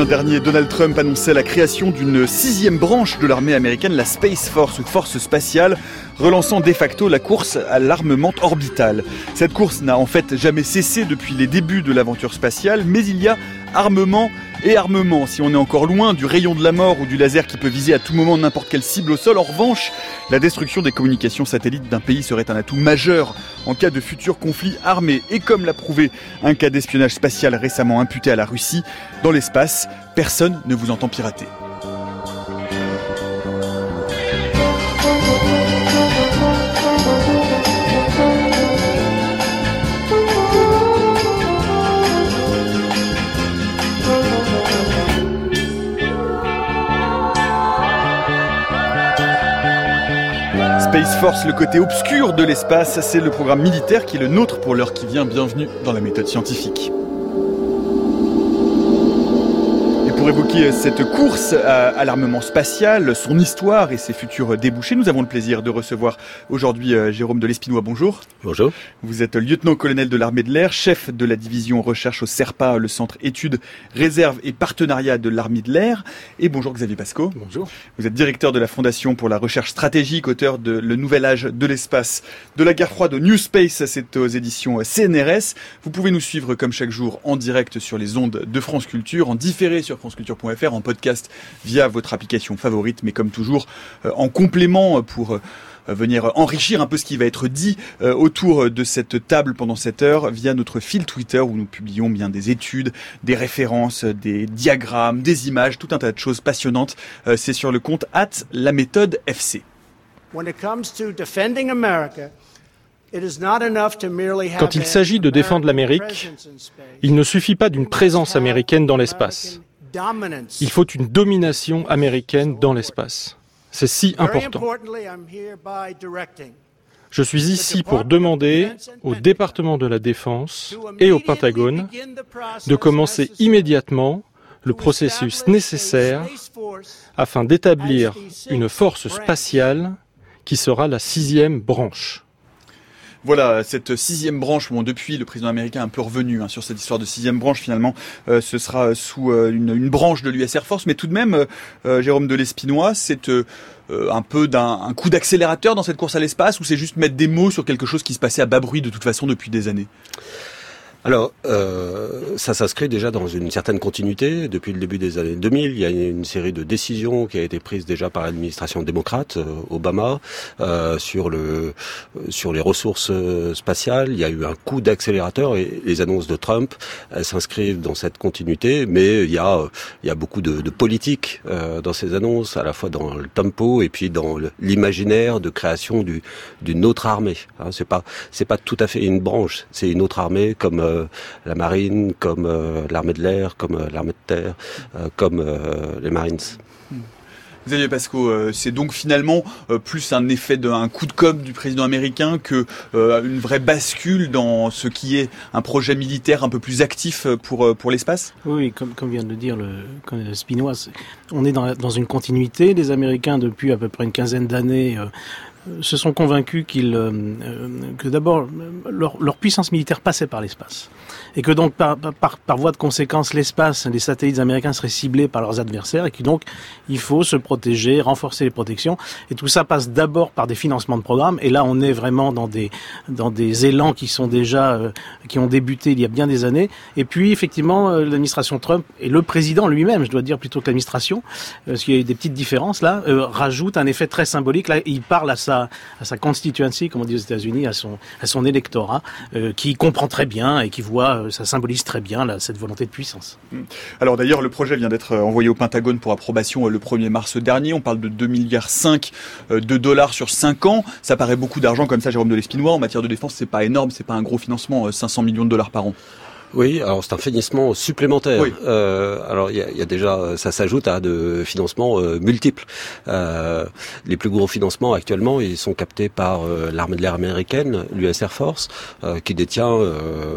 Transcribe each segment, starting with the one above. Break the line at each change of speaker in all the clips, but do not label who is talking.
juin dernier, Donald Trump annonçait la création d'une sixième branche de l'armée américaine, la Space Force ou Force spatiale, relançant de facto la course à l'armement orbital. Cette course n'a en fait jamais cessé depuis les débuts de l'aventure spatiale, mais il y a armement et armement. Si on est encore loin du rayon de la mort ou du laser qui peut viser à tout moment n'importe quelle cible au sol, en revanche, la destruction des communications satellites d'un pays serait un atout majeur en cas de futur conflit armé. Et comme l'a prouvé un cas d'espionnage spatial récemment imputé à la Russie, dans l'espace, personne ne vous entend pirater. Force, le côté obscur de l'espace, c'est le programme militaire qui est le nôtre pour l'heure qui vient. Bienvenue dans la méthode scientifique. Évoquer cette course à, l'armement spatial, son histoire et ses futurs débouchés, nous avons le plaisir de recevoir aujourd'hui euh, Jérôme de l'Espinois. Bonjour.
Bonjour.
Vous êtes lieutenant-colonel de l'armée de l'air, chef de la division recherche au CERPA, le centre études, réserve et partenariat de l'armée de l'air. Et bonjour Xavier Pasco.
Bonjour.
Vous êtes directeur de la Fondation pour la recherche stratégique, auteur de Le nouvel âge de l'espace, de la guerre froide au New Space, c'est aux éditions CNRS. Vous pouvez nous suivre comme chaque jour en direct sur les ondes de France Culture, en différé sur France franceculture.fr en podcast via votre application favorite, mais comme toujours euh, en complément pour euh, venir enrichir un peu ce qui va être dit euh, autour de cette table pendant cette heure via notre fil Twitter où nous publions bien des études, des références, des diagrammes, des images, tout un tas de choses passionnantes. C'est sur le compte at la méthode FC.
Quand il s'agit de défendre l'Amérique, il ne suffit pas d'une présence américaine dans l'espace. Il faut une domination américaine dans l'espace. C'est si important. Je suis ici pour demander au département de la Défense et au Pentagone de commencer immédiatement le processus nécessaire afin d'établir une force spatiale qui sera la sixième branche.
Voilà, cette sixième branche, bon, depuis le président américain est un peu revenu hein, sur cette histoire de sixième branche, finalement, euh, ce sera sous euh, une, branche de l'US Air Force, mais tout de même, euh, Jérôme de l'Espinois, c'est un peu d'un coup d'accélérateur dans cette course à l'espace, ou c'est juste mettre des mots sur quelque chose qui se passait à bas bruit de toute façon depuis des années?
Alors, euh, ça s'inscrit déjà dans une certaine continuité. Depuis le début des années 2000, il y a une série de décisions qui a été prise déjà par l'administration démocrate, euh, Obama, euh, sur le sur les ressources euh, spatiales. Il y a eu un coup d'accélérateur et les annonces de Trump s'inscrivent dans cette continuité. Mais il y a il y a beaucoup de, de politique euh, dans ces annonces, à la fois dans le tempo et puis dans l'imaginaire de création d'une autre armée. Hein, c'est pas c'est pas tout à fait une branche, c'est une autre armée comme euh, la marine, comme euh, l'armée de l'air, comme euh, l'armée de terre, comme les Marines.
Xavier Pasco, c'est donc finalement plus un effet d'un coup de com du président américain que une vraie bascule dans ce qui est un projet militaire un peu plus actif pour pour l'espace?
Oui, comme, comme vient de le dire le, le Spinois, on est dans, dans, une continuité. Les Américains depuis à peu près une quinzaine d'années se sont convaincus qu'ils, euh, euh, que d'abord leur, puissance militaire passait par l'espace. Et que donc par, par, par voie de conséquence l'espace, les satellites américains seraient ciblés par leurs adversaires et que donc il faut se protéger, renforcer les protections. Et tout ça passe d'abord par des financements de programmes. Et là on est vraiment dans des dans des élans qui sont déjà euh, qui ont débuté il y a bien des années. Et puis effectivement l'administration Trump et le président lui-même, je dois dire plutôt que l'administration, parce qu'il y a eu des petites différences là, rajoute un effet très symbolique. Là il parle à à sa constituency, comme on dit aux États-Unis, à son, électorat, euh, qui comprend très bien et qui voit, euh, ça symbolise très bien cette volonté de puissance.
Hmm. Alors d'ailleurs, le projet vient d'être envoyé au Pentagone pour approbation euh, le 1er mars dernier. On parle de 2 milliards 5 de dollars sur 5 ans. Ça paraît beaucoup d'argent comme ça, Jérôme de l'Espinois. En matière de défense, c'est pas énorme, c'est pas un gros financement, 500 millions de dollars par an.
Oui, alors c'est un financement supplémentaire. Euh, alors il y a, y a, déjà, ça s'ajoute à de financements euh, multiples. Euh, les plus gros financements actuellement, ils sont captés par euh, l'armée de l'air américaine, l'US Air Force, euh, qui détient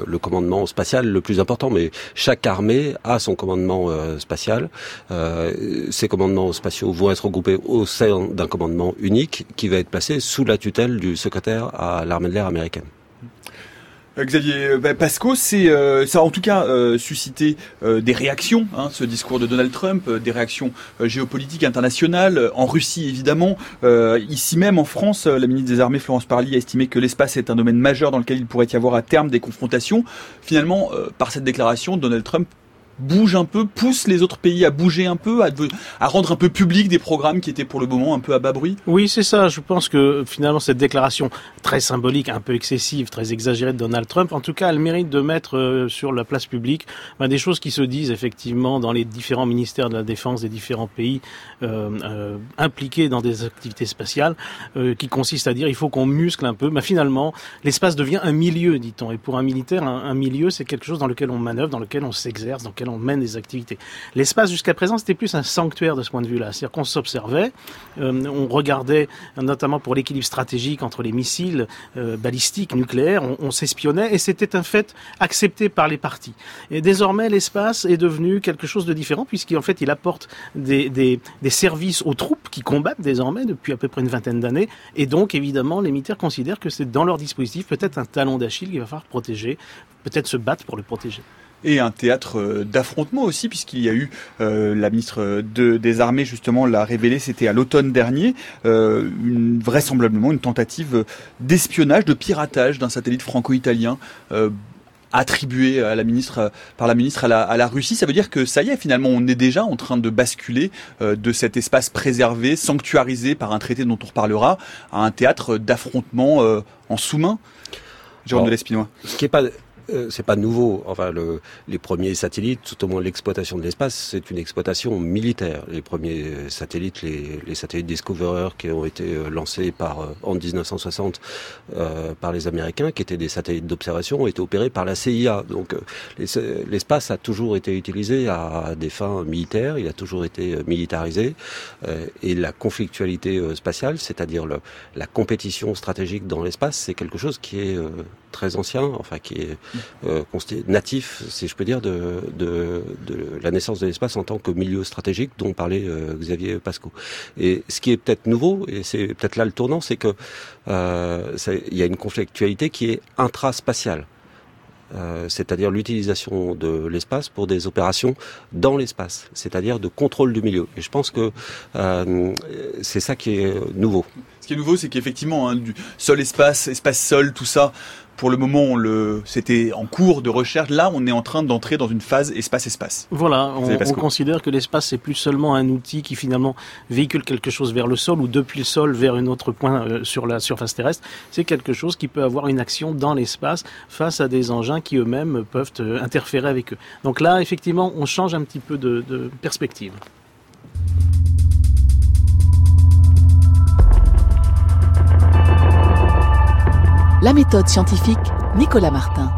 le commandement spatial le plus important. Mais chaque armée a son commandement spatial. ces commandements spatiaux vont être regroupés au sein d'un commandement unique qui va être placé sous la tutelle du secrétaire à l'armée de l'air américaine.
Euh, Xavier euh, bah, Pasco, c'est euh, ça a en tout cas suscité des réactions, hein, ce discours de Donald Trump, des réactions géopolitiques internationales, en Russie évidemment, ici même en France, la ministre des Armées Florence Parly a estimé que l'espace est un domaine majeur dans lequel il pourrait y avoir à terme des confrontations. Finalement, par cette déclaration, Donald Trump bouge un peu, pousse les autres pays à bouger un peu, à, rendre un peu public des programmes qui étaient pour le moment un peu à bas bruit
Oui, c'est ça. Je pense que finalement cette déclaration très symbolique, un peu excessive, très exagérée de Donald Trump, en tout cas, elle mérite de mettre euh, sur la place publique ben, des choses qui se disent effectivement dans les différents ministères de la Défense des différents pays euh, euh, impliqués dans des activités spatiales, qui consiste à dire il faut qu'on muscle un peu. Ben, finalement, l'espace devient un milieu, dit-on. Et pour un militaire, un, un milieu, c'est quelque chose dans lequel on manœuvre, dans lequel on s'exerce, dans lequel on mène des activités. L'espace jusqu'à présent, c'était plus un sanctuaire de ce point de vue-là. C'est-à-dire qu'on s'observait, euh, on regardait notamment pour l'équilibre stratégique entre les missiles euh, balistiques, nucléaires, on, on s'espionnait et c'était un fait accepté par les partis. Et désormais, l'espace est devenu quelque chose de différent puisqu'en fait, il apporte des, des services aux troupes qui combattent désormais depuis à peu près une vingtaine d'années. Et donc, évidemment, les militaires considèrent que c'est dans leur dispositif peut-être un talon d'Achille qu'il va falloir protéger, peut-être se battre pour le protéger
et un théâtre euh, d'affrontement aussi, puisqu'il y a eu, euh, la ministre de, des Armées justement l'a révélé, c'était à l'automne dernier, euh, une, vraisemblablement une tentative d'espionnage, de piratage d'un satellite franco-italien. Euh, attribué à la ministre, par la ministre à la, à la, Russie. Ça veut dire que ça y est, finalement, on est déjà en train de basculer euh, de cet espace préservé, sanctuarisé par un traité dont on reparlera, à un théâtre d'affrontement euh, en sous-main. Jérôme de l'Espinois.
Ce qui est pas euh, c'est pas nouveau. Enfin, le, les premiers satellites, tout au moins l'exploitation de l'espace, c'est une exploitation militaire. Les premiers satellites, les, les satellites Discoverer qui ont été euh, lancés par euh, en 1960 euh, par les Américains, qui étaient des satellites d'observation, ont été opérés par la CIA. Donc, l'espace a toujours été utilisé à des fins militaires. Il a toujours été militarisé. et la conflictualité spatiale, c'est-à-dire la compétition stratégique dans l'espace, c'est quelque chose qui est très ancien, enfin qui est euh, natif, si je peux dire, de, la naissance de l'espace en tant que milieu stratégique dont parlait euh, Xavier Pasco. Et ce qui est peut-être nouveau, et c'est peut-être là le tournant, c'est que euh, il y a une conflictualité qui est intraspatiale. Euh, c'est-à-dire l'utilisation de l'espace pour des opérations dans l'espace, c'est-à-dire de contrôle du milieu. Et je pense que euh, c'est ça qui est nouveau.
Ce qui est nouveau, c'est qu'effectivement, hein, du sol espace, espace sol, tout ça, pour le moment, le, c'était en cours de recherche. Là, on est en train d'entrer dans une phase espace-espace.
Voilà, on, on considère que l'espace c'est plus seulement un outil qui finalement véhicule quelque chose vers le sol ou depuis le sol vers un autre point euh, sur la surface terrestre. C'est quelque chose qui peut avoir une action dans l'espace face à des engins qui eux-mêmes peuvent euh, interférer avec eux. Donc là, effectivement, on change un petit peu de, de perspective.
La méthode scientifique, Nicolas Martin.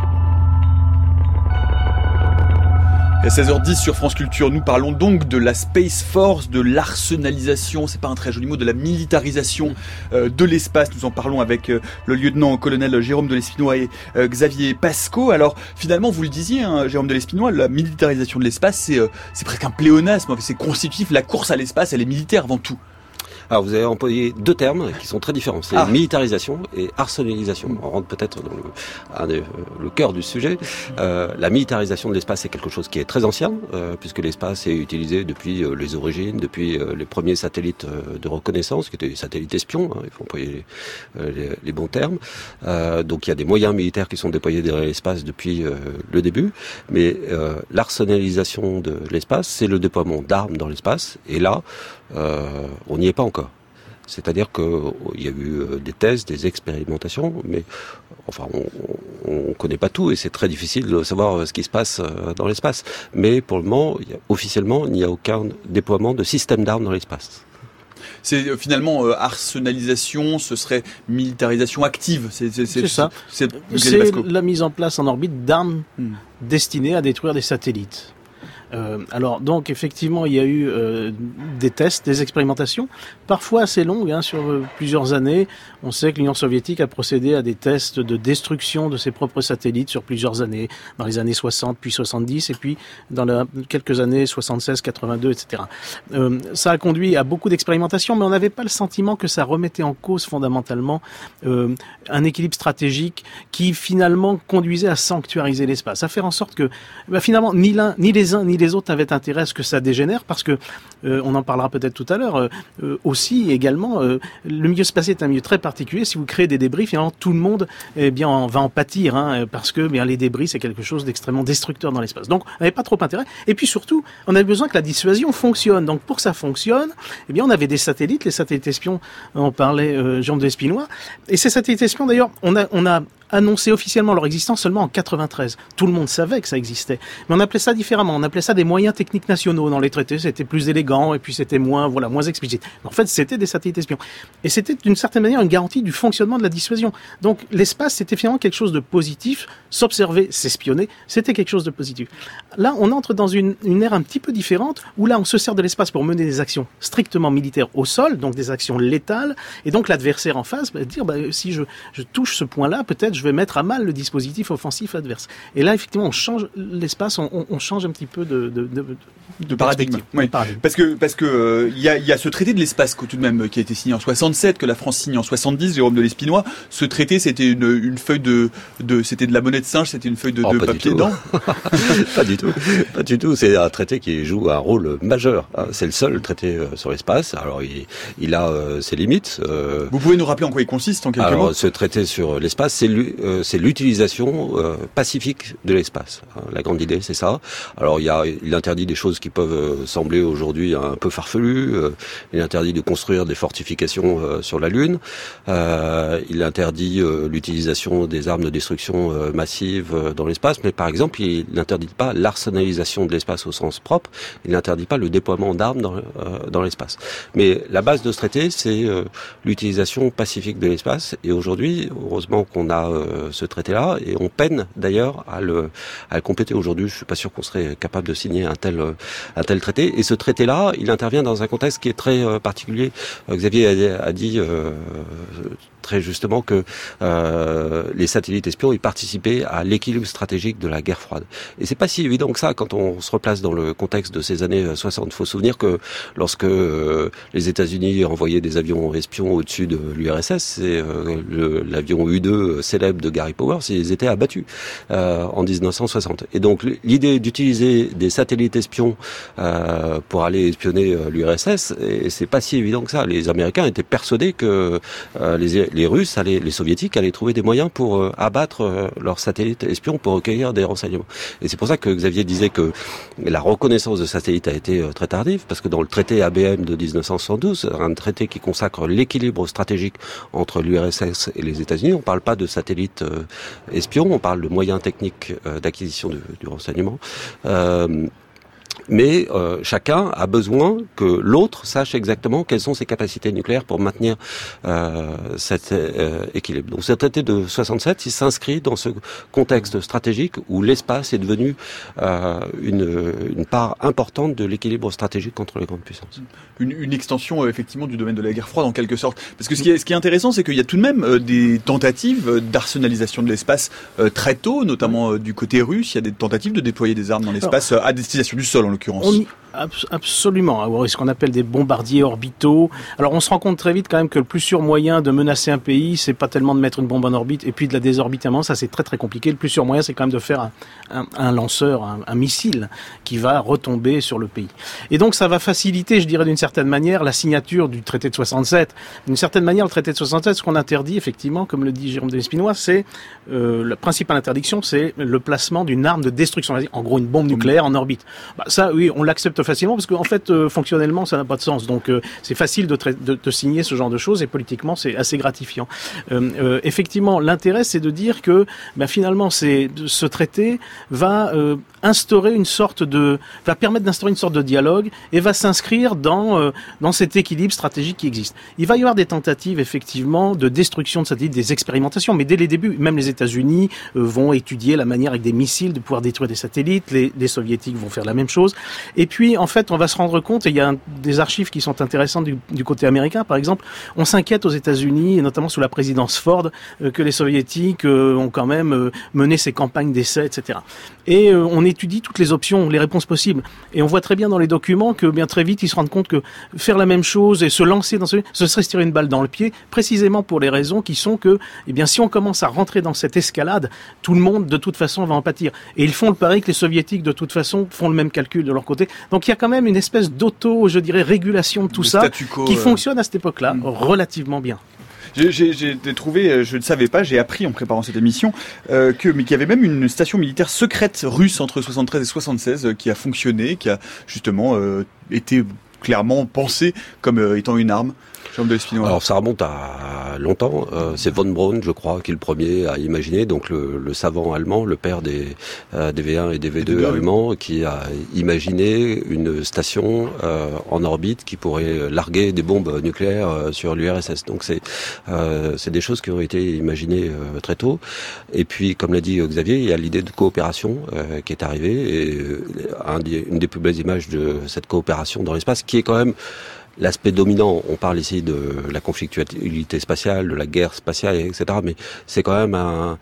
À 16h10 sur France Culture, nous parlons donc de la Space Force, de l'arsenalisation, c'est pas un très joli mot, de la militarisation euh, de l'espace. Nous en parlons avec euh, le lieutenant-colonel Jérôme de l'Espinois et euh, Xavier Pasco. Alors finalement, vous le disiez, hein, Jérôme de l'Espinois, la militarisation de l'espace, c'est c'est presque un pléonasme, c'est constitutif. La course à l'espace, elle est militaire avant tout.
Alors vous avez employé deux termes qui sont très différents. C'est ah. militarisation et arsenalisation. On rentre peut-être dans le, le, cœur du sujet. Euh, la militarisation de l'espace est quelque chose qui est très ancien, euh, puisque l'espace est utilisé depuis euh, les origines, depuis euh, les premiers satellites euh, de reconnaissance, qui étaient des satellites espions, hein, il faut employer les, les, les bons termes. donc il y a des moyens militaires qui sont déployés dans l'espace depuis le début, mais l'arsenalisation de l'espace, c'est le déploiement d'armes dans l'espace, et là, euh, on n'y est pas encore. C'est-à-dire qu'il y a eu euh, des tests, des expérimentations, mais enfin, on ne connaît pas tout et c'est très difficile de savoir euh, ce qui se passe dans l'espace. Mais pour le moment, il y a, officiellement, il n'y a aucun déploiement de système d'armes dans l'espace.
C'est finalement euh, arsenalisation, ce serait militarisation active.
C'est ça. C'est la mise en place en orbite d'armes hmm. destinées à détruire des satellites. Euh, alors donc effectivement il y a eu euh, des tests, des expérimentations, parfois assez longues, hein, sur euh, plusieurs années. On sait que l'Union soviétique a procédé à des tests de destruction de ses propres satellites sur plusieurs années, dans les années 60 puis 70 et puis dans quelques années 76, 82, etc. Ça a conduit à beaucoup d'expérimentations, mais on n'avait pas le sentiment que ça remettait en cause fondamentalement un équilibre stratégique qui finalement conduisait à sanctuariser l'espace, à faire en sorte que bah, finalement ni l'un, ni les uns, ni les autres n'avaient intérêt à ce que ça dégénère, parce que euh, on en parlera peut-être tout à l'heure. Euh, aussi également, euh, le milieu spatial est un milieu très particulier. Si vous créez des débris, finalement tout le monde eh bien en, va en pâtir, hein, parce que bien les débris c'est quelque chose d'extrêmement destructeur dans l'espace. Donc on n'avait pas trop intérêt. Et puis surtout, on avait besoin que la dissuasion fonctionne. Donc pour que ça fonctionne, eh bien on avait des satellites, les satellites espions. On parlait Jean de Espinois. Et ces satellites espions d'ailleurs, on a on a annoncé officiellement leur existence seulement en 93. Tout le monde savait que ça existait. Mais on appelait ça différemment. On appelait ça des moyens techniques nationaux. Dans les traités, c'était plus élégant et puis c'était moins, voilà, moins explicite. En fait, c'était des satellites espions. Et c'était d'une certaine manière une garantie du fonctionnement de la dissuasion. Donc l'espace, c'était finalement quelque chose de positif. S'observer, s'espionner, c'était quelque chose de positif. Là, on entre dans une, ère un petit peu différente où là, on se sert de l'espace pour mener des actions strictement militaires au sol, donc des actions létales. Et donc l'adversaire en face va dire, bah, si je, je touche ce point-là, peut-être je vais mettre à mal le dispositif offensif adverse. Et là, effectivement, on change l'espace, on, on, change un petit peu de, de, de,
de paradigme. Oui. Parce que parce que euh, il y, a, y, a, ce traité de l'espace tout de même qui a été signé en 67, que la France signe en 70, Jérôme de l'Espinois. Ce traité, c'était une, une feuille de, de c'était de la monnaie de singe, c'était une feuille de,
oh,
de papier, non
Pas du tout, pas du tout. C'est un traité qui joue un rôle majeur. Hein. C'est le seul traité euh, sur l'espace. Alors il, il a euh, ses limites. Euh...
Vous pouvez nous rappeler en quoi il consiste en quelques
Alors,
mots?
Ce traité sur l'espace, c'est euh, c'est l'utilisation euh, pacifique de l'espace. La grande idée, c'est ça. Alors, il, y a, il interdit des choses qui peuvent euh, sembler aujourd'hui un peu farfelues. il interdit de construire des fortifications sur la Lune. il interdit l'utilisation des armes de destruction massive dans l'espace. Mais par exemple, il n'interdit pas l'arsenalisation de l'espace au sens propre. Il n'interdit pas le déploiement d'armes dans, dans l'espace. Mais la base de ce traité, c'est l'utilisation pacifique de l'espace. Et aujourd'hui, heureusement qu'on a ce traité-là, et on peine d'ailleurs à le, à le compléter aujourd'hui. Je suis pas sûr qu'on serait capable de signer un tel, un tel traité. Et ce traité-là, il intervient dans un contexte qui est très particulier. Xavier a, a dit euh, très justement que euh, les satellites espions y participaient à l'équilibre stratégique de la guerre froide. Et c'est pas si évident que ça quand on se replace dans le contexte de ces années 60. Il faut se souvenir que lorsque euh, les États-Unis envoyaient des avions espions au-dessus de l'URSS, c'est euh, l'avion U-2 célèbre de Gary Powers, ils étaient abattus euh, en 1960. Et donc l'idée d'utiliser des satellites espions euh, pour aller espionner l'URSS, c'est pas si évident que ça. Les Américains étaient persuadés que les les Russes, allaient, les Soviétiques allaient trouver des moyens pour euh, abattre euh, leurs satellites espions pour recueillir des renseignements. Et c'est pour ça que Xavier disait que la reconnaissance de satellites a été euh, très tardive, parce que dans le traité ABM de 1972, un traité qui consacre l'équilibre stratégique entre l'URSS et les États-Unis, on ne parle pas de satellites espions, on parle de moyens techniques d'acquisition du renseignement. Mais euh, chacun a besoin que l'autre sache exactement quelles sont ses capacités nucléaires pour maintenir euh, cet euh, équilibre. Donc ce traité de 67, il s'inscrit dans ce contexte stratégique où l'espace est devenu euh, une, une, part importante de l'équilibre stratégique entre les grandes puissances.
Une, une extension euh, effectivement du domaine de la guerre froide en quelque sorte. Parce que ce qui est, ce qui est intéressant, c'est qu'il y a tout de même euh, des tentatives d'arsenalisation de l'espace très tôt, notamment du côté russe. Il y a des tentatives de déployer des armes dans l'espace à destination du sol en l'occurrence.
On, absolument, avoir ce qu'on appelle des bombardiers orbitaux. Alors on se rend compte très vite quand même que le plus sûr moyen de menacer un pays, c'est pas tellement de mettre une bombe en orbite et puis de la désorbiter ça c'est très très compliqué. Le plus sûr moyen, c'est quand même de faire un, un, un lanceur, un, un, missile qui va retomber sur le pays. Et donc ça va faciliter, je dirais d'une certaine manière, la signature du traité de 67. D'une certaine manière, le traité de 67, ce qu'on interdit effectivement, comme le dit Jérôme de Espinois, c'est euh, la principale interdiction, c'est le placement d'une arme de destruction, en gros une bombe nucléaire en orbite. Bah, ça, oui, on l'accepte facilement parce qu'en fait, euh, fonctionnellement, ça n'a pas de sens. Donc, euh, c'est facile de, de, signer ce genre de choses et politiquement, c'est assez gratifiant. Euh, effectivement, l'intérêt, c'est de dire que ben, finalement, ce traité va instaurer une sorte de, va permettre d'instaurer une sorte de dialogue et va s'inscrire dans dans cet équilibre stratégique qui existe. Il va y avoir des tentatives effectivement de destruction de satellites, des expérimentations, mais dès les débuts, même les États-Unis vont étudier la manière avec des missiles de pouvoir détruire des satellites. Les, soviétiques vont faire la même chose. Et puis, en fait, on va se rendre compte, et il y a des archives qui sont intéressantes du, côté américain, par exemple, on s'inquiète aux États-Unis, et notamment sous la présidence Ford, euh, que les soviétiques euh, ont quand même euh, mené ces campagnes d'essai, etc. Et on étudie toutes les options, les réponses possibles. Et on voit très bien dans les documents que bien très vite, ils se rendent compte que faire la même chose et se lancer dans ce, ce serait se tirer une balle dans le pied, précisément pour les raisons qui sont que, eh bien, si on commence à rentrer dans cette escalade, tout le monde, de toute façon, va en pâtir. Et ils font le pari que les soviétiques, de toute façon, font le même calcul de leur côté. Donc il y a quand même une espèce d'auto, je dirais, régulation de tout ça, qui fonctionne à cette époque-là mm. relativement bien.
J'ai trouvé, euh, je ne savais pas, j'ai appris en préparant cette émission euh, que mais qu'il y avait même une station militaire secrète russe entre 73 et 76 euh, qui a fonctionné, qui a justement euh, été clairement pensée comme étant une arme.
Alors ça remonte à longtemps. Euh, c'est von Braun, je crois, qui est le premier à imaginer. Donc le, le savant allemand, le père des, euh, des V1 et des V2 allemands, qui a imaginé une station euh, en orbite qui pourrait larguer des bombes nucléaires sur l'URSS. Donc c'est c'est des choses qui ont été imaginées très tôt. Et puis, comme l'a dit Xavier, il y a l'idée de coopération qui est arrivée. Et un une des plus belles images de cette coopération dans l'espace, qui est quand même l'aspect dominant, on parle ici de la conflictualité spatiale, de la guerre spatiale, etc. Mais c'est quand même un,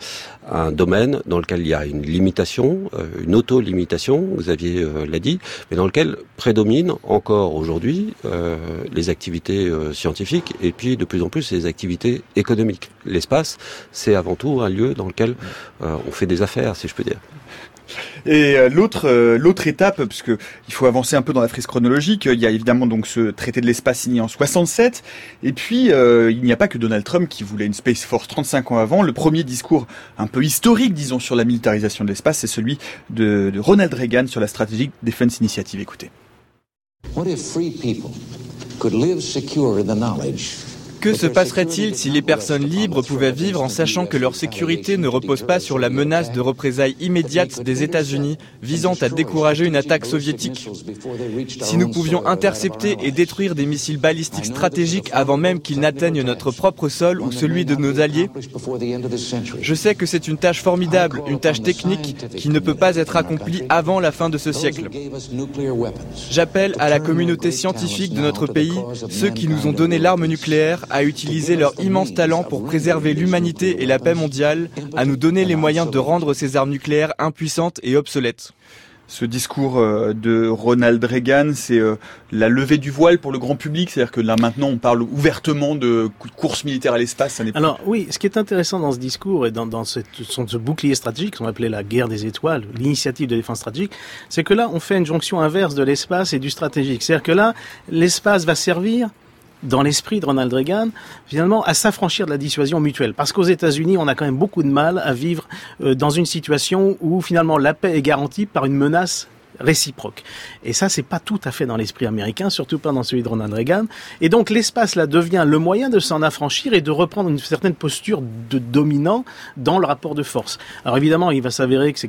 un, domaine dans lequel il y a une limitation, euh, une auto-limitation, Xavier euh, l'a dit, mais dans lequel prédominent encore aujourd'hui euh, les activités scientifiques et puis de plus en plus les activités économiques. L'espace, c'est avant tout un lieu dans lequel on fait des affaires, si je peux dire.
Et euh, l'autre euh, l'autre étape, puisque il faut avancer un peu dans la frise chronologique, il y a évidemment donc ce traité de l'espace signé en 67, et puis euh, il n'y a pas que Donald Trump qui voulait une Space Force 35 ans avant. Le premier discours un peu historique, disons, sur la militarisation de l'espace, c'est celui de, de Ronald Reagan sur la Strategic Defense Initiative. Écoutez. What if free people
could live secure in the knowledge que se passerait-il si les personnes libres pouvaient vivre en sachant que leur sécurité ne repose pas sur la menace de représailles immédiates des États-Unis visant à décourager une attaque soviétique. Si nous pouvions intercepter et détruire des missiles balistiques stratégiques avant même qu'ils n'atteignent notre propre sol ou celui de nos alliés. Je sais que c'est une tâche formidable, une tâche technique qui ne peut pas être accomplie avant la fin de ce siècle. J'appelle à la communauté scientifique de notre pays, ceux qui nous ont donné l'arme nucléaire, à utiliser leur immense talent pour préserver l'humanité et la paix mondiale, à nous donner les moyens de rendre ces armes nucléaires impuissantes et obsolètes
ce discours euh, de Ronald Reagan, c'est euh, la levée du voile pour le grand public, c'est-à-dire que là maintenant on parle ouvertement de course militaire à l'espace.
Alors oui, ce qui est intéressant dans ce discours et dans, dans cette, ce bouclier stratégique, qu'on appelait la guerre des étoiles, l'initiative de défense stratégique, c'est que là on fait une jonction inverse de l'espace et du stratégique. C'est-à-dire que là l'espace va servir dans l'esprit de Ronald Reagan, finalement, à s'affranchir de la dissuasion mutuelle. Parce qu'aux États-Unis, on a quand même beaucoup de mal à vivre euh, dans une situation où finalement la paix est garantie par une menace réciproque. Et ça, c'est pas tout à fait dans l'esprit américain, surtout pas dans celui de Ronald Reagan. Et donc, l'espace là devient le moyen de s'en affranchir et de reprendre une certaine posture de dominant dans le rapport de force. Alors évidemment, il va s'avérer que ce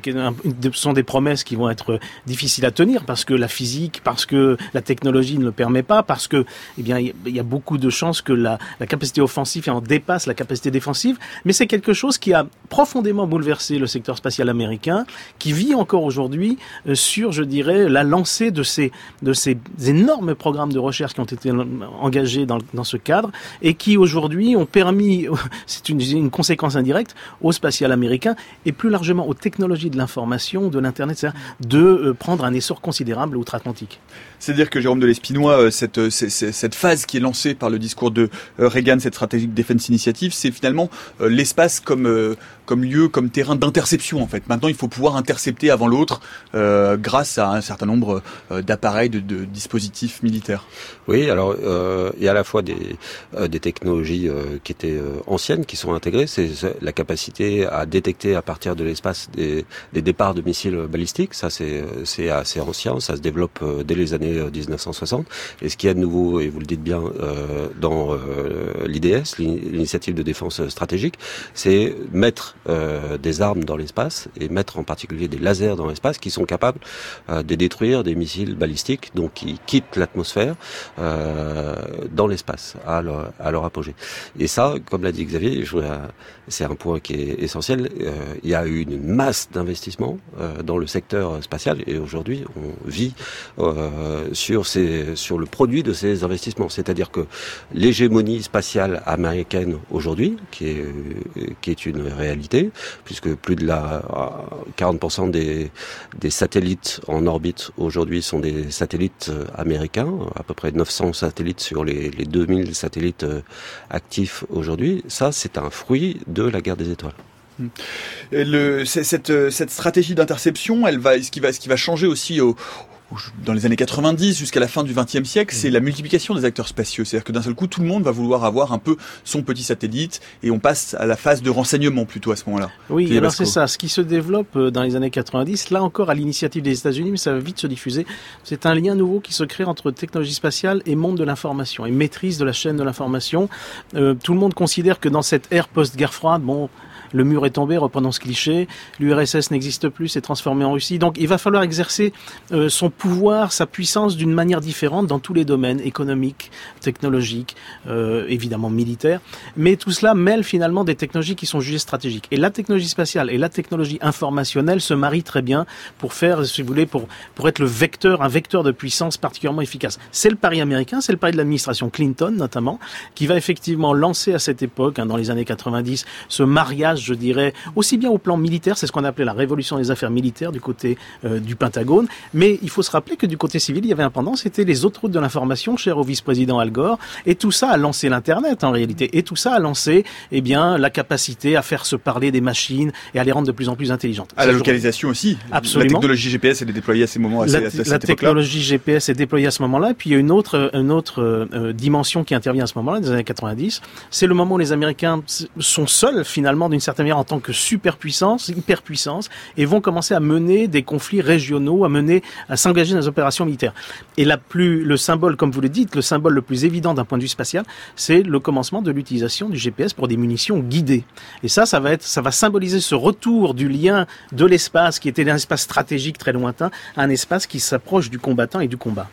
sont des promesses qui vont être difficiles à tenir parce que la physique, parce que la technologie ne le permet pas, parce que, eh bien, il y a beaucoup de chances que la, la capacité offensive en dépasse la capacité défensive. Mais c'est quelque chose qui a profondément bouleversé le secteur spatial américain, qui vit encore aujourd'hui euh, sur je dirais, la lancée de ces, de ces énormes programmes de recherche qui ont été engagés dans, dans ce cadre et qui aujourd'hui ont permis, c'est une, conséquence indirecte, au spatial américain et plus largement aux technologies de l'information, de l'Internet, de euh, prendre un essor considérable outre-Atlantique.
C'est-à-dire que Jérôme de l'Espinois, euh, cette, euh, cette phase qui est lancée par le discours de Reagan, cette stratégique defense initiative, c'est finalement l'espace comme, comme lieu, comme terrain d'interception en fait. Maintenant, il faut pouvoir intercepter avant l'autre grâce à un certain nombre euh, d'appareils, de, dispositifs militaires.
Oui, alors euh, il y a à la fois des, euh, des technologies euh, qui étaient anciennes, qui sont intégrées. C'est la capacité à détecter à partir de l'espace des, des, départs de missiles balistiques. Ça, c'est assez ancien. Ça se développe dès les années 1960. Et ce qui est de nouveau, et vous le dites bien, dans l'IDS, l'initiative de défense stratégique, c'est mettre des armes dans l'espace et mettre en particulier des lasers dans l'espace qui sont capables de détruire des missiles balistiques, donc qui quittent l'atmosphère dans l'espace à leur, à leur apogée. Et ça, comme l'a dit Xavier, c'est un point qui est essentiel. il y a eu une masse d'investissements dans le secteur spatial et aujourd'hui on vit sur ces, sur le produit de ces investissements. C'est-à-dire que l'hégémonie spatiale américaine aujourd'hui, qui est, qui est une réalité, puisque plus de la 40% des, des satellites en orbite aujourd'hui sont des satellites américains, à peu près 900 satellites sur les, les 2000 satellites euh, actifs aujourd'hui. Ça, c'est un fruit de la guerre des étoiles.
Le, cette, cette stratégie d'interception, elle va, ce qui va, ce qui va changer aussi au, dans les années 90 jusqu'à la fin du XXe siècle, c'est la multiplication des acteurs spatiaux. C'est-à-dire que d'un seul coup, tout le monde va vouloir avoir un peu son petit satellite et on passe à la phase de renseignement plutôt à ce moment-là.
Oui, alors c'est ça. Ce qui se développe euh, dans les années 90, là encore à l'initiative des États-Unis, mais ça va vite se diffuser. C'est un lien nouveau qui se crée entre technologie spatiale et monde de l'information et maîtrise de la chaîne de l'information. Euh, tout le monde considère que dans cette ère post-guerre froide, bon, le mur est tombé, reprenons ce cliché, l'URSS n'existe plus, c'est transformé en Russie. Donc il va falloir exercer euh, son pouvoir, sa puissance d'une manière différente dans tous les domaines économiques, technologiques, euh, évidemment militaires. Mais tout cela mêle finalement des technologies qui sont jugées stratégiques. Et la technologie spatiale et la technologie informationnelle se marient très bien pour faire, si vous voulez, pour, pour être le vecteur, un vecteur de puissance particulièrement efficace. C'est le pari américain, c'est le pari de l'administration Clinton notamment, qui va effectivement lancer à cette époque, hein, dans les années 90, ce mariage je dirais, aussi bien au plan militaire, c'est ce qu'on appelait la révolution des affaires militaires du côté euh, du Pentagone, mais il faut se rappeler que du côté civil, il y avait un pendant, c'était les autres routes de l'information, cher au vice-président Al Gore, et tout ça a lancé l'Internet en réalité, et tout ça a lancé, eh bien, la capacité à faire se parler des machines et à les rendre de plus en plus intelligentes.
À la localisation aussi.
Absolument.
La technologie GPS, elle est déployée à ces moments. À
la, la technologie GPS est déployée à ce moment-là, et puis il y a une autre, une autre euh, dimension qui intervient à ce moment-là, des années 90. C'est le moment où les Américains sont seuls finalement d'une certaine manière en tant que superpuissance, hyperpuissance, et vont commencer à mener des conflits régionaux, à mener, à s'engager dans des opérations militaires. Et la plus, le symbole, comme vous le dites, le symbole le plus évident d'un point de vue spatial, c'est le commencement de l'utilisation du GPS pour des munitions guidées. Et ça, ça va être, ça va symboliser ce retour du lien de l'espace qui était un espace stratégique très lointain à un espace qui s'approche du combattant et du combat.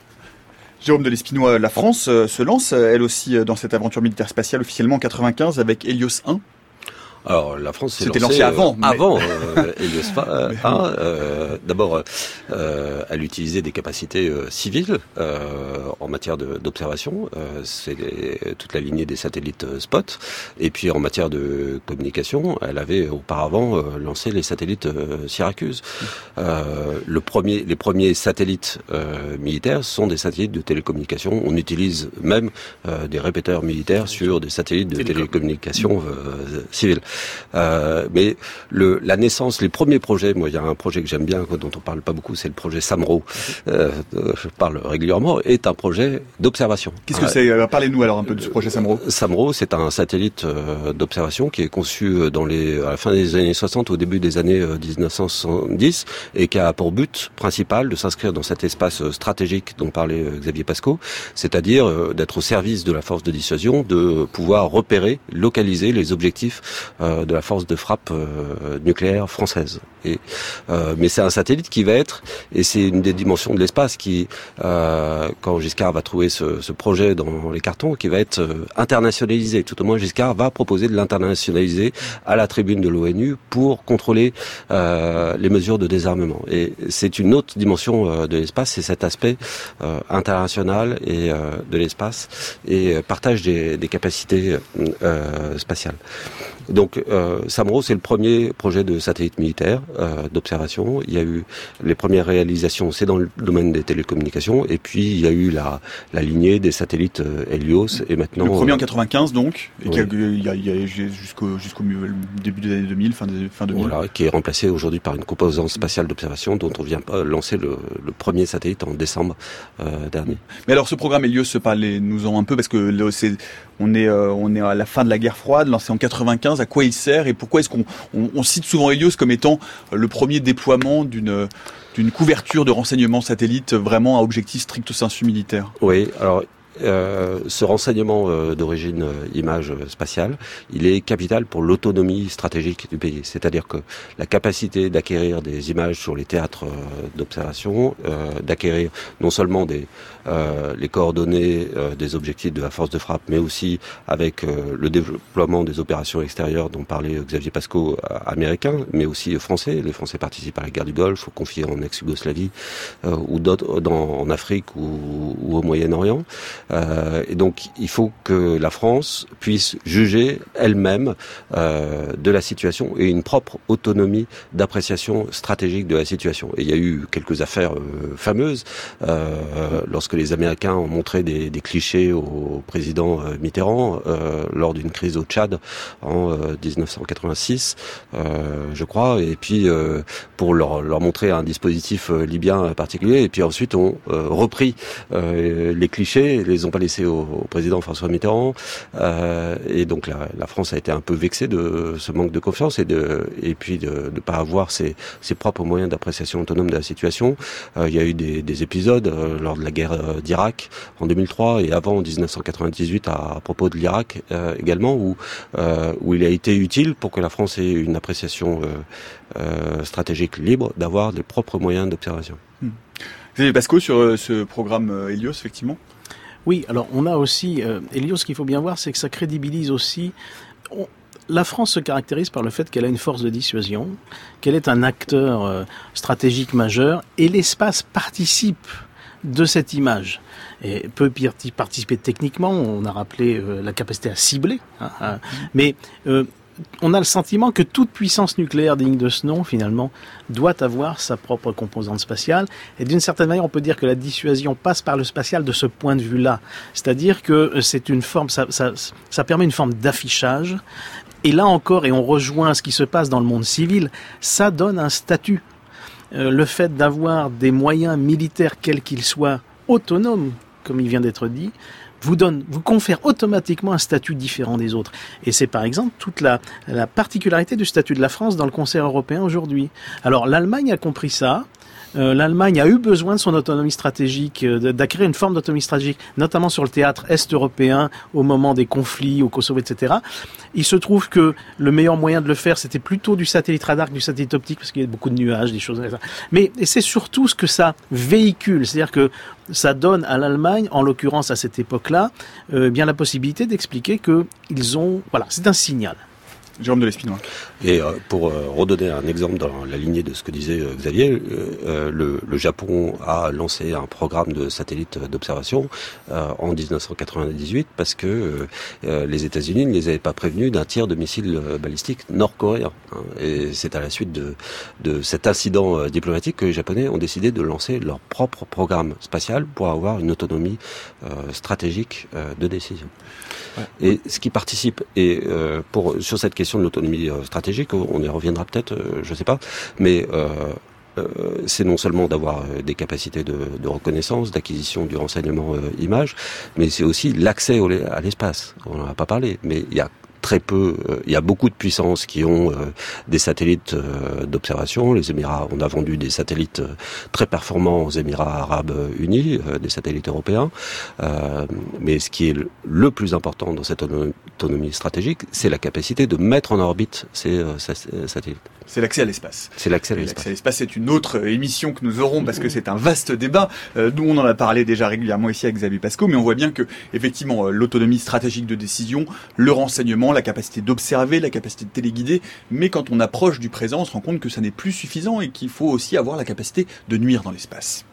Jérôme de l'Espinois, la France euh, se lance, elle aussi, euh, dans cette aventure militaire spatiale officiellement en 95 avec Helios 1.
Alors la France s'est
lancée avant.
Euh, avant euh, euh, euh, D'abord, euh, elle utilisait des capacités civiles en matière d'observation. C'est toute la lignée des satellites Spot. Et puis en matière de communication, elle avait auparavant lancé les satellites Syracuse. le premier, les premiers satellites militaires sont des satellites de télécommunication. On utilise même des répéteurs militaires sur des satellites de télécommunication civiles. Euh, mais le, la naissance, les premiers projets, moi il y a un projet que j'aime bien, dont on parle pas beaucoup, c'est le projet Samro, euh, je parle régulièrement, est un projet d'observation.
Qu'est-ce que c'est euh, Parlez-nous alors un peu de ce projet Samro.
Samro, c'est un satellite d'observation qui est conçu dans les, à la fin des années 60, au début des années 1970, et qui a pour but principal de s'inscrire dans cet espace stratégique dont parlait Xavier Pasco, c'est-à-dire d'être au service de la force de dissuasion, de pouvoir repérer, localiser les objectifs euh, de la force de frappe euh, nucléaire française. Et, euh, mais c'est un satellite qui va être, et c'est une des dimensions de l'espace qui, quand Giscard va trouver ce, ce, projet dans les cartons, qui va être internationalisé. Tout au moins, Giscard va proposer de l'internationaliser à la tribune de l'ONU pour contrôler les mesures de désarmement. Et c'est une autre dimension de l'espace, c'est cet aspect international et de l'espace et partage des, des capacités spatiales. Donc euh, Samro, c'est le premier projet de satellite militaire euh, d'observation. Il y a eu les premières réalisations, c'est dans le domaine des télécommunications, et puis il y a eu la, la lignée des satellites euh, Helios, et maintenant... Le
premier en 95 donc, et il y a, a jusqu'au jusqu'au début des années 2000, fin, des, fin 2000.
Voilà, qui est remplacé aujourd'hui par une composante spatiale d'observation dont on vient lancer le, le, premier satellite en décembre euh, dernier.
Mais alors ce programme Helios, parlez-nous en un peu, parce que on est, euh, on est à la fin de la guerre froide, lancé en 95. À quoi il sert et pourquoi est-ce qu'on on, cite souvent Helios comme étant le premier déploiement d'une couverture de renseignements satellites vraiment à objectif stricto sensu militaire?
Oui, alors euh, ce renseignement euh, d'origine euh, image spatiale, il est capital pour l'autonomie stratégique du pays. C'est-à-dire que la capacité d'acquérir des images sur les théâtres d'observation, d'acquérir non seulement des, les coordonnées des objectifs de la force de frappe, mais aussi avec le développement des opérations extérieures dont parlait Xavier Pasco, américain, mais aussi français. Les Français participent à la guerre du Golfe, confiés en ex-Yougoslavie, ou d'autres en Afrique ou, ou au Moyen-Orient. Euh, et donc, il faut que la France puisse juger elle-même euh, de la situation et une propre autonomie d'appréciation stratégique de la situation. Et il y a eu quelques affaires euh, fameuses lorsque les Américains ont montré des, des clichés au président Mitterrand lors d'une crise au Tchad en 1986, je crois, et puis pour leur, leur, montrer un dispositif libyen particulier, et puis ensuite ont repris les clichés, les ont pas laissé au, président François Mitterrand. Euh, et donc la, France a été un peu vexée de ce manque de confiance et de et puis de ne pas avoir ses, propres moyens d'appréciation autonome de la situation. Euh, il y a eu des, des épisodes euh, lors de la guerre d'Irak en 2003 et avant en 1998 à, propos de l'Irak également où où il a été utile pour que la France ait une appréciation stratégique libre d'avoir des propres moyens d'observation.
Vous avez Pasco sur ce programme Helios effectivement?
Oui, alors on a aussi, euh, Elios, ce qu'il faut bien voir, c'est que ça crédibilise aussi... la France se caractérise par le fait qu'elle a une force de dissuasion, qu'elle est un acteur euh, stratégique majeur, et l'espace participe de cette image et peut participer techniquement. On a rappelé euh, la capacité à cibler, hein, hein. mais euh, on a le sentiment que toute puissance nucléaire digne de ce nom, finalement, doit avoir sa propre composante spatiale. Et d'une certaine manière, on peut dire que la dissuasion passe par le spatial de ce point de vue-là. C'est-à-dire que euh, c'est une forme, ça, permet une forme d'affichage. Et là encore, et on rejoint ce qui se passe dans le monde civil, ça donne un statut. Euh, le fait d'avoir des moyens militaires, quels qu'ils soient, autonomes, comme il vient d'être dit, vous donne, vous confère automatiquement un statut différent des autres. Et c'est par exemple toute la, la particularité du statut de la France dans le concert européen aujourd'hui. Alors l'Allemagne a compris ça, l'Allemagne a eu besoin de son autonomie stratégique, euh, d'acquérir une forme d'autonomie stratégique, notamment sur le théâtre est-européen au moment des conflits au Kosovo, etc. Il se trouve que le meilleur moyen de le faire, c'était plutôt du satellite radar que du satellite optique, parce qu'il y a beaucoup de nuages, des choses comme ça. Mais c'est surtout ce que ça véhicule, c'est-à-dire que ça donne à l'Allemagne, en l'occurrence à cette époque-là, euh, bien la possibilité d'expliquer que ils ont, voilà, c'est un signal.
Jérôme de l'Espinois.
Et euh, pour euh, redonner un exemple dans la lignée de ce que disait euh, Xavier, le, le, Japon a lancé un programme de satellite d'observation en 1998 parce que les États-Unis ne les avaient pas prévenus d'un tir de missiles balistiques nord-coréens. Hein. Et c'est à la suite de, de cet incident diplomatique que les Japonais ont décidé de lancer leur propre programme spatial pour avoir une autonomie stratégique de décision. Et ce qui participe, et pour sur cette question de l'autonomie stratégique, on y reviendra peut-être, euh, je ne sais pas, mais euh, euh, c'est non seulement d'avoir des capacités de, reconnaissance, d'acquisition du renseignement image, mais c'est aussi l'accès à l'espace. On n'en a pas parlé, mais il y a très peu. il y a beaucoup de puissances qui ont des satellites d'observation. Les Émirats, on a vendu des satellites très performants aux Émirats arabes unis, des satellites européens. mais ce qui est le plus important dans cette autonomie stratégique, c'est la capacité de mettre en orbite ces euh, satellites.
C'est l'accès à l'espace.
C'est l'accès à l'espace. L'accès
à l'espace, c'est une autre euh, émission que nous aurons parce que c'est un vaste débat. Euh, nous, on en a parlé déjà régulièrement ici avec Xavier Pasco, mais on voit bien que, effectivement, l'autonomie stratégique de décision, le renseignement, la capacité d'observer, la capacité de téléguider, mais quand on approche du présent, on se rend compte que ça n'est plus suffisant et qu'il faut aussi avoir la capacité de nuire dans l'espace.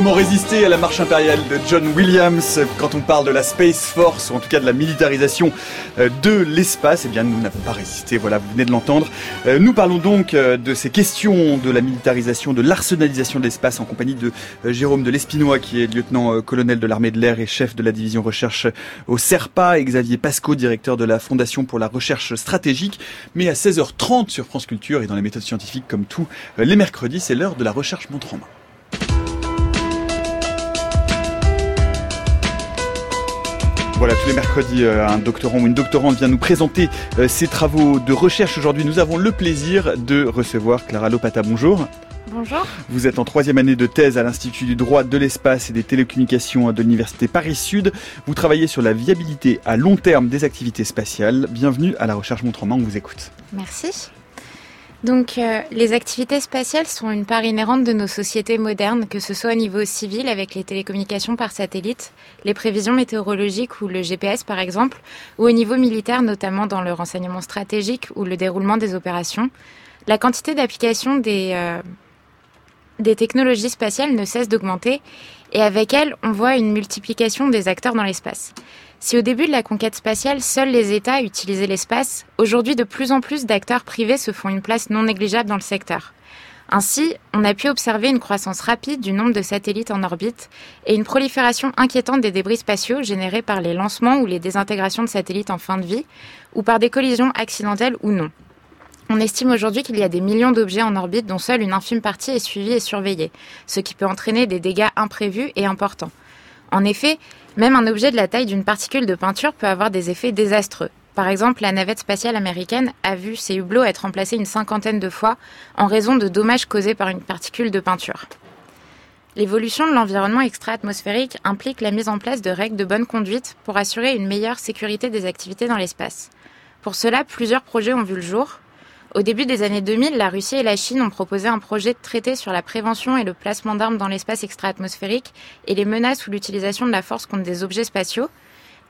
Comment résister à la marche impériale de John Williams quand on parle de la Space Force, ou en tout cas de la militarisation euh, de l'espace? Eh bien, nous n'avons pas résisté, voilà, vous venez de l'entendre. Euh, nous parlons donc euh, de ces questions de la militarisation, de l'arsenalisation de l'espace en compagnie de Jérôme de l'Espinois, qui est lieutenant-colonel de l'armée de l'air et chef de la division recherche au SERPA, et Xavier Pasco, directeur de la Fondation pour la recherche stratégique. Mais à 16h30 sur France Culture et dans les méthodes scientifiques comme tous les mercredis, c'est l'heure de la recherche montre en main. Voilà, tous les mercredis, euh, un doctorant ou une doctorante vient nous présenter euh, ses travaux de recherche. Aujourd'hui, nous avons le plaisir de recevoir Clara Lopata. Bonjour.
Bonjour.
Vous êtes en troisième année de thèse à l'Institut du droit de l'espace et des télécommunications de l'Université Paris-Sud. Vous travaillez sur la viabilité à long terme des activités spatiales. Bienvenue à la recherche montre en main, on vous écoute.
Merci. Donc, euh, les activités spatiales sont une part inhérente de nos sociétés modernes, que ce soit au niveau civil avec les télécommunications par satellite, les prévisions météorologiques ou le GPS par exemple, ou au niveau militaire, notamment dans le renseignement stratégique ou le déroulement des opérations. La quantité d'applications des, euh, des technologies spatiales ne cesse d'augmenter et avec elles, on voit une multiplication des acteurs dans l'espace. Si au début de la conquête spatiale, seuls les États utilisaient l'espace, aujourd'hui de plus en plus d'acteurs privés se font une place non négligeable dans le secteur. Ainsi, on a pu observer une croissance rapide du nombre de satellites en orbite et une prolifération inquiétante des débris spatiaux générés par les lancements ou les désintégrations de satellites en fin de vie, ou par des collisions accidentelles ou non. On estime aujourd'hui qu'il y a des millions d'objets en orbite dont seule une infime partie est suivie et surveillée, ce qui peut entraîner des dégâts imprévus et importants. En effet, même un objet de la taille d'une particule de peinture peut avoir des effets désastreux. Par exemple, la navette spatiale américaine a vu ses hublots être remplacés une cinquantaine de fois en raison de dommages causés par une particule de peinture. L'évolution de l'environnement extra-atmosphérique implique la mise en place de règles de bonne conduite pour assurer une meilleure sécurité des activités dans l'espace. Pour cela, plusieurs projets ont vu le jour. Au début des années 2000, la Russie et la Chine ont proposé un projet de traité sur la prévention et le placement d'armes dans l'espace extra-atmosphérique et les menaces ou l'utilisation de la force contre des objets spatiaux,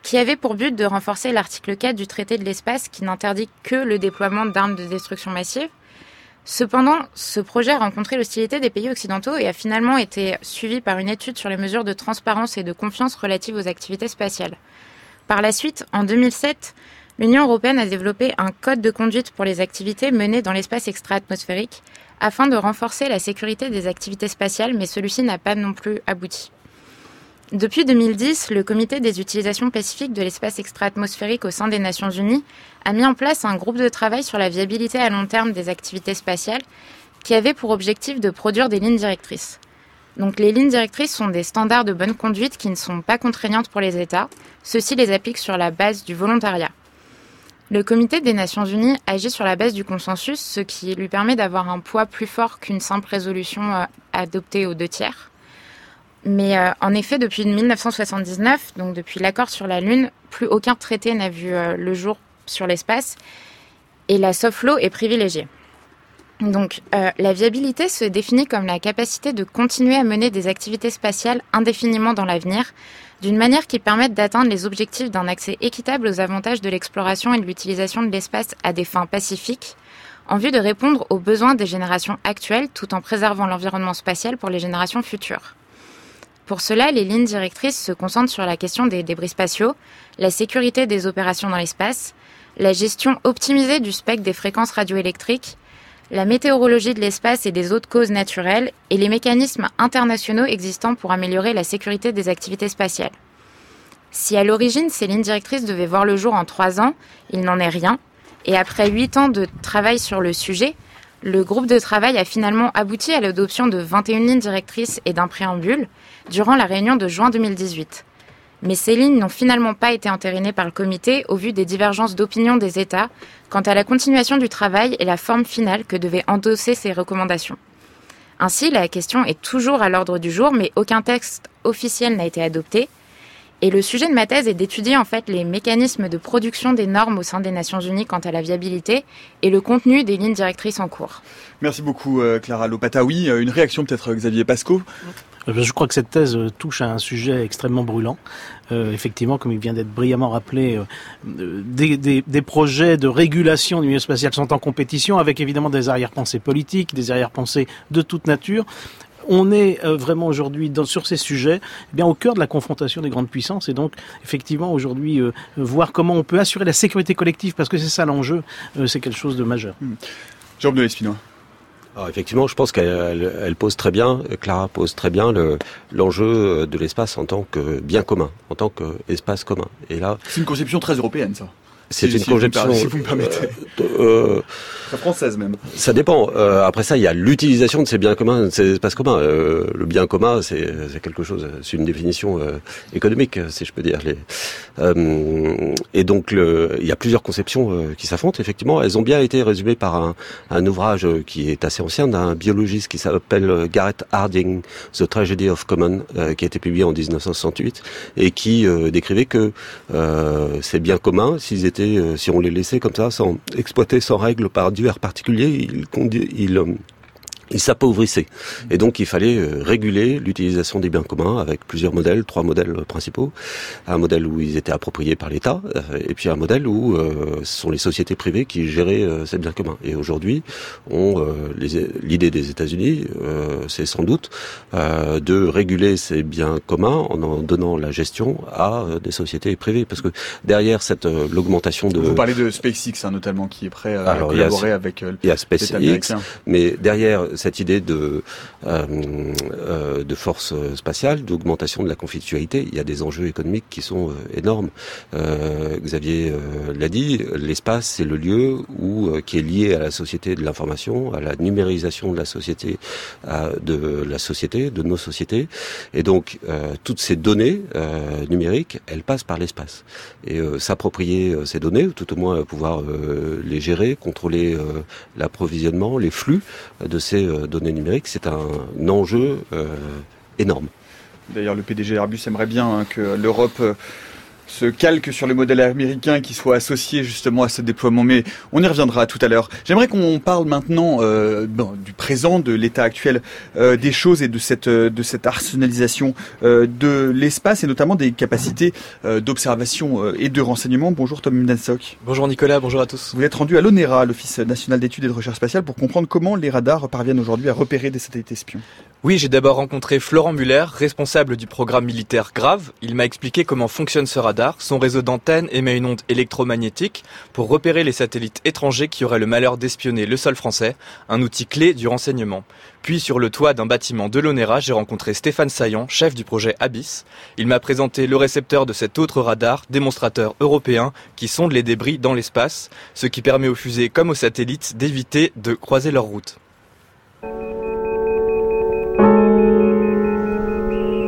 qui avait pour but de renforcer l'article 4 du traité de l'espace qui n'interdit que le déploiement d'armes de destruction massive. Cependant, ce projet a rencontré l'hostilité des pays occidentaux et a finalement été suivi par une étude sur les mesures de transparence et de confiance relatives aux activités spatiales. Par la suite, en 2007, l'Union européenne a développé un code de conduite pour les activités menées dans l'espace extra-atmosphérique afin de renforcer la sécurité des activités spatiales, mais celui-ci n'a pas non plus abouti. Depuis 2010, le Comité des utilisations pacifiques de l'espace extra-atmosphérique au sein des Nations Unies a mis en place un groupe de travail sur la viabilité à long terme des activités spatiales qui avait pour objectif de produire des lignes directrices. Donc les lignes directrices sont des standards de bonne conduite qui ne sont pas contraignantes pour les États. Ceux-ci les appliquent sur la base du volontariat. Le comité des Nations Unies agit sur la base du consensus, ce qui lui permet d'avoir un poids plus fort qu'une simple résolution euh, adoptée aux deux tiers. Mais euh, en effet, depuis 1979, donc depuis l'accord sur la Lune, plus aucun traité n'a vu euh, le jour sur l'espace et la soft law est privilégiée. Donc, la viabilité se définit comme la capacité de continuer à mener des activités spatiales indéfiniment dans l'avenir, d'une manière qui permette d'atteindre les objectifs d'un accès équitable aux avantages de l'exploration et de l'utilisation de l'espace à des fins pacifiques, en vue de répondre aux besoins des générations actuelles tout en préservant l'environnement spatial pour les générations futures. Pour cela, les lignes directrices se concentrent sur la question des débris spatiaux, la sécurité des opérations dans l'espace, la gestion optimisée du spectre des fréquences radioélectriques, la météorologie de l'espace et des autres causes naturelles et les mécanismes internationaux existants pour améliorer la sécurité des activités spatiales. Si à l'origine ces lignes directrices devaient voir le jour en trois ans, il n'en est rien, et après huit ans de travail sur le sujet, le groupe de travail a finalement abouti à l'adoption de 21 lignes directrices et d'un préambule durant la réunion de juin 2018. Mais ces lignes n'ont finalement pas été entérinées par le comité au vu des divergences d'opinion des États quant à la continuation du travail et la forme finale que devaient endosser ces recommandations. Ainsi, la question est toujours à l'ordre du jour, mais aucun texte officiel n'a été adopté. Et le sujet de ma thèse est d'étudier en fait les mécanismes de production des normes au sein des Nations Unies quant à la viabilité et le contenu des lignes directrices en cours.
Merci beaucoup euh, Clara Lopata. Oui, euh, une réaction peut-être Xavier Pasco
je crois que cette thèse touche à un sujet extrêmement brûlant. Euh, effectivement, comme il vient d'être brillamment rappelé, euh, des, projets de régulation du milieu spatial sont en compétition avec évidemment des arrière-pensées politiques, des arrière-pensées de toute nature on est vraiment aujourd'hui sur ces sujets eh bien au cœur de la confrontation des grandes puissances et donc effectivement aujourd'hui voir comment on peut assurer la sécurité collective parce que c'est ça l'enjeu, c'est quelque chose de majeur.
Jean de l'Espinois.
Alors effectivement, je pense qu'elle pose très bien, Clara pose très bien l'enjeu de l'espace en tant que bien commun, en tant qu'espace commun.
Et là, c'est une conception très européenne, ça.
C'est une conception.
Si vous me permettez. Euh, française même.
Ça dépend. Euh, après ça, il y a l'utilisation de ces biens communs, de ces espaces communs. Euh, le bien commun, c'est quelque chose, c'est une définition euh, économique, si je peux dire. Les, euh, et donc, le, il y a plusieurs conceptions euh, qui s'affrontent. Effectivement, elles ont bien été résumées par un, un ouvrage qui est assez ancien d'un biologiste qui s'appelle Garrett Harding, The Tragedy of Common, qui a été publié en 1968 et qui décrivait que ces biens communs, s'ils étaient euh, si on les laissait comme ça, sans exploiter sans règle par divers particuliers, ils, euh, il s'appauvrissait. Et donc il fallait euh, réguler l'utilisation des biens communs avec plusieurs modèles, trois modèles principaux. Un modèle où ils étaient appropriés par l'État, euh, et puis un modèle où euh, ce sont les sociétés privées qui géraient ces biens communs. Et aujourd'hui, l'idée des États-Unis, c'est sans doute de réguler ces biens communs en en donnant la gestion à des sociétés privées. Parce que derrière cette l'augmentation de...
Vous parlez de SpaceX hein, notamment, qui est prêt à collaborer avec
il y a SpaceX, mais derrière cette idée de, euh, euh, de force spatiale, d'augmentation de la conflictualité, il y a des enjeux économiques qui sont euh, énormes. Xavier l'a dit, l'espace c'est le lieu où qui est lié à la société de l'information, à la numérisation de la société, de la société, de nos sociétés, et donc toutes ces données numériques, elles passent par l'espace. Et s'approprier ces données, ou tout au moins pouvoir les gérer, contrôler l'approvisionnement, les flux de ces euh, données numériques, c'est un enjeu euh, énorme.
D'ailleurs, le PDG Airbus aimerait bien hein, que l'Europe euh, se calque sur le modèle américain qui soit associé justement à ce déploiement. Mais on y reviendra tout à l'heure. J'aimerais qu'on parle maintenant euh, du présent, de l'état actuel euh, des choses et de cette euh, de cette arsenalisation euh, de l'espace et notamment des capacités d'observation et de renseignement. Bonjour Tom Mnansok.
Bonjour Nicolas, bonjour à tous.
Vous êtes rendu à l'ONERA, l'Office national d'études et de recherche spatiale, pour comprendre comment les radars parviennent aujourd'hui à repérer des satellites espions.
Oui, j'ai d'abord rencontré Florent Muller, responsable du programme militaire Grave. Il m'a expliqué comment fonctionne ce radar. Son réseau d'antennes émet une onde électromagnétique pour repérer les satellites étrangers qui auraient le malheur d'espionner le sol français, un outil clé du renseignement. Puis sur le toit d'un bâtiment de l'ONERA, j'ai rencontré Stéphane Saillant, chef du projet Abyss. Il m'a présenté le récepteur de cet autre radar, démonstrateur européen, qui sonde les débris dans l'espace, ce qui permet aux fusées comme aux satellites d'éviter de croiser leur route.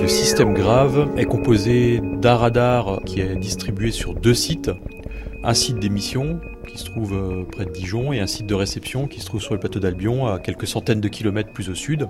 Le système grave est composé d'un radar qui est distribué sur deux sites. Un site d'émission qui se trouve euh, près de Dijon et un site de réception qui se trouve sur le plateau d'Albion à quelques centaines de kilomètres plus au sud.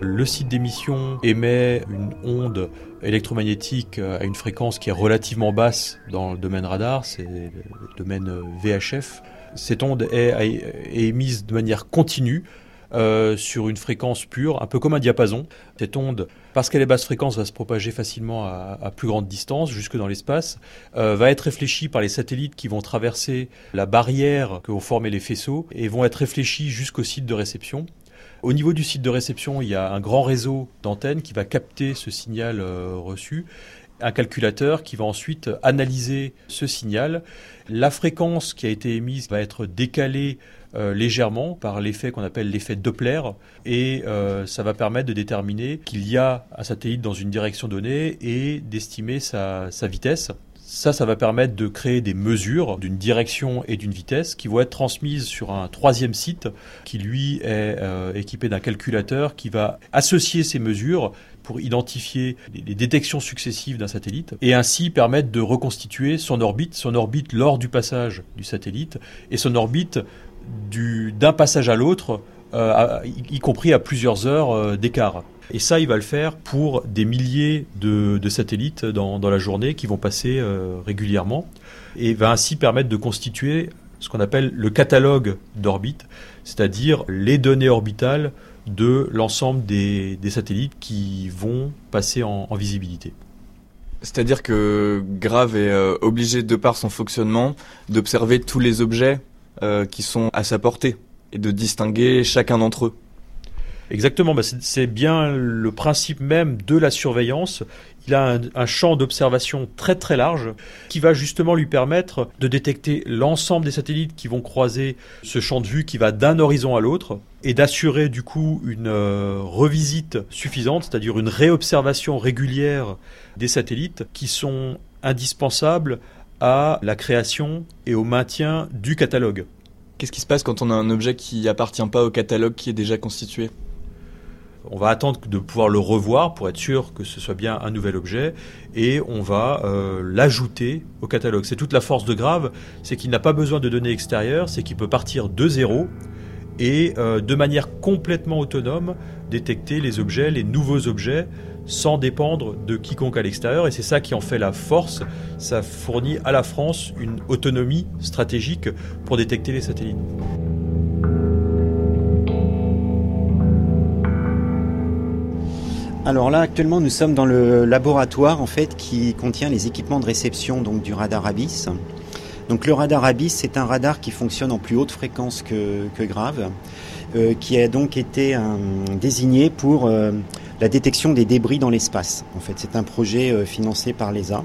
Le site d'émission émet une onde électromagnétique à une fréquence qui est relativement basse dans le domaine radar, c'est le domaine VHF. Cette onde est, émise de manière continue euh, sur une fréquence pure, un peu comme un diapason. Cette onde, parce qu'elle est basse fréquence, va se propager facilement à, plus grande distance, jusque dans l'espace, euh, va être réfléchie par les satellites qui vont traverser la barrière que vont former les faisceaux et vont être réfléchis jusqu'au site de réception. Au niveau du site de réception, il y a un grand réseau d'antennes qui va capter ce signal euh, reçu un calculateur qui va ensuite analyser ce signal. La fréquence qui a été émise va être décalée euh, légèrement par l'effet qu'on appelle l'effet Doppler et euh, ça va permettre de déterminer qu'il y a un satellite dans une direction donnée et d'estimer sa, vitesse. Ça, ça va permettre de créer des mesures d'une direction et d'une vitesse qui vont être transmises sur un troisième site qui, lui, est euh, équipé d'un calculateur qui va associer ces mesures pour identifier les détections successives d'un satellite et ainsi permettre de reconstituer son orbite, son orbite lors du passage du satellite et son orbite d'un passage à l'autre, euh, y, compris à plusieurs heures euh, d'écart. Et ça, il va le faire pour des milliers de, satellites dans, la journée qui vont passer euh, régulièrement et va ainsi permettre de constituer ce qu'on appelle le catalogue d'orbite, c'est-à-dire les données orbitales de l'ensemble des, satellites qui vont passer en, visibilité.
C'est-à-dire que Grave est obligé, de par son fonctionnement, d'observer tous les objets euh, qui sont à sa portée et de distinguer chacun d'entre eux.
Exactement, bah, c'est bien le principe même de la surveillance. Il a un, champ d'observation très très large qui va justement lui permettre de détecter l'ensemble des satellites qui vont croiser ce champ de vue qui va d'un horizon à l'autre et d'assurer du coup une euh, revisite suffisante, c'est-à-dire une réobservation régulière des satellites qui sont indispensables à la création et au maintien du catalogue.
Qu'est-ce qui se passe quand on a un objet qui appartient pas au catalogue qui est déjà constitué?
On va attendre de pouvoir le revoir pour être sûr que ce soit bien un nouvel objet et on va euh, l'ajouter au catalogue. C'est toute la force de Grave, c'est qu'il n'a pas besoin de données extérieures, c'est qu'il peut partir de zéro et euh, de manière complètement autonome détecter les objets, les nouveaux objets sans dépendre de quiconque à l'extérieur. Et c'est ça qui en fait la force. Ça fournit à la France une autonomie stratégique pour détecter les satellites.
Alors là, actuellement, nous sommes dans le laboratoire en fait qui contient les équipements de réception donc du radar Abyss. Donc le radar Abyss, c'est un radar qui fonctionne en plus haute fréquence que, grave, euh, qui a donc été euh, désigné pour euh, la détection des débris dans l'espace. En fait, c'est un projet euh, financé par l'ESA.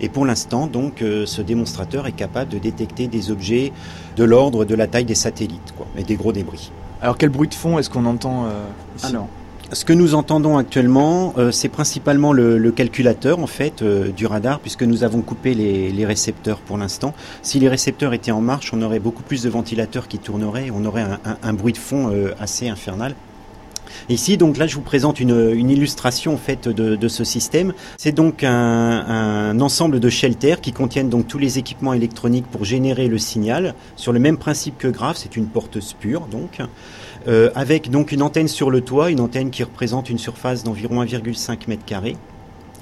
Et pour l'instant, donc, euh, ce démonstrateur est capable de détecter des objets de l'ordre de la taille des satellites, quoi, et des gros débris.
Alors, quel bruit de fond est-ce qu'on entend euh, ici?
Alors, ce que nous entendons actuellement, c'est principalement le, calculateur en fait du radar, puisque nous avons coupé les, récepteurs pour l'instant. Si les récepteurs étaient en marche, on aurait beaucoup plus de ventilateurs qui tourneraient, on aurait un bruit de fond assez infernal. Ici, donc là, je vous présente une, illustration en de, ce système. C'est donc un, ensemble de shelters qui contiennent donc tous les équipements électroniques pour générer le signal sur le même principe que Graph. C'est une porteuse pure, donc. Euh, avec donc une antenne sur le toit, une antenne qui représente une surface d'environ 1,5 m carré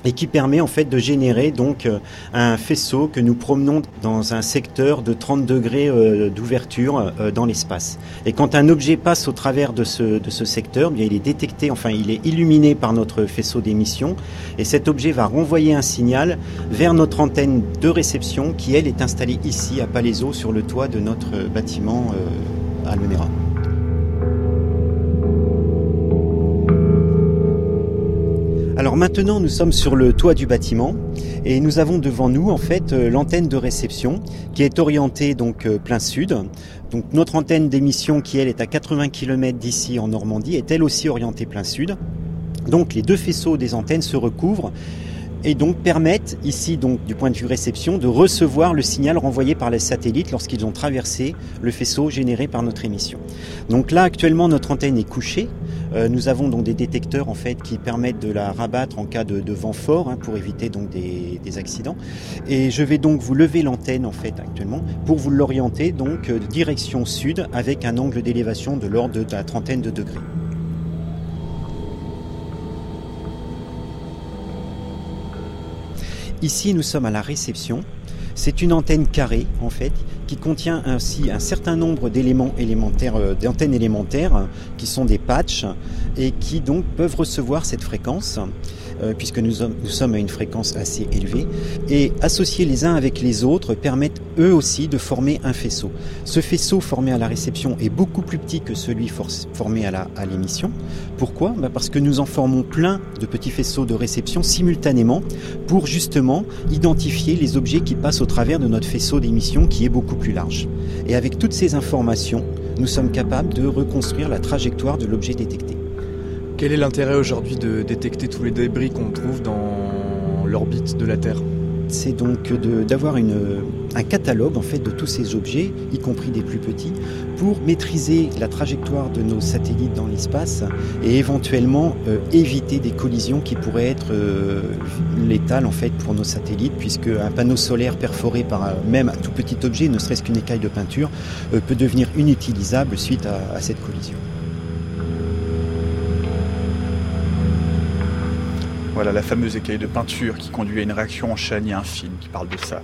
et qui permet en fait de générer donc euh, un faisceau que nous promenons dans un secteur de 30 degrés euh, d'ouverture euh, dans l'espace. Et quand un objet passe au travers de ce, de ce secteur, eh bien il est détecté, enfin il est illuminé par notre faisceau d'émission et cet objet va renvoyer un signal vers notre antenne de réception qui elle est installée ici à Palaiso sur le toit de notre bâtiment Almenera. Alors maintenant, nous sommes sur le toit du bâtiment et nous avons devant nous en fait euh, l'antenne de réception qui est orientée donc euh, plein sud. Donc notre antenne d'émission qui elle est à 80 km d'ici en Normandie est elle aussi orientée plein sud. Donc les deux faisceaux des antennes se recouvrent et donc permettent ici donc du point de vue réception de recevoir le signal renvoyé par les satellites lorsqu'ils ont traversé le faisceau généré par notre émission. Donc là actuellement notre antenne est couchée. Euh, nous avons donc des détecteurs en fait qui permettent de la rabattre en cas de, vent fort hein, pour éviter donc des, accidents. Et je vais donc vous lever l'antenne en fait actuellement pour vous l'orienter donc euh, direction sud avec un angle d'élévation de l'ordre de la trentaine de degrés. Ici, nous sommes à la réception. C'est une antenne carrée, en fait, qui contient ainsi un certain nombre d'éléments élémentaires, euh, d'antennes élémentaires, qui sont des patchs, et qui donc peuvent recevoir cette fréquence. Euh, puisque nous, sommes à une fréquence assez élevée, et associer les uns avec les autres permettent eux aussi de former un faisceau. Ce faisceau formé à la réception est beaucoup plus petit que celui formé à l'émission. Pourquoi? Bah, Parce que nous en formons plein de petits faisceaux de réception simultanément pour justement identifier les objets qui passent au travers de notre faisceau d'émission qui est beaucoup plus large. Et avec toutes ces informations, nous sommes capables de reconstruire la trajectoire de l'objet détecté.
Quel est l'intérêt aujourd'hui de détecter tous les débris qu'on trouve dans l'orbite de la Terre?
C'est donc d'avoir un catalogue en fait de tous ces objets, y compris des plus petits, pour maîtriser la trajectoire de nos satellites dans l'espace et éventuellement euh, éviter des collisions qui pourraient être euh, létales en fait pour nos satellites, puisque un panneau solaire perforé par même un tout petit objet, ne serait-ce qu'une écaille de peinture, euh, peut devenir inutilisable suite à cette collision.
Voilà la fameuse écaille de peinture qui conduit à une réaction en chaîne. Il y a un film qui parle de ça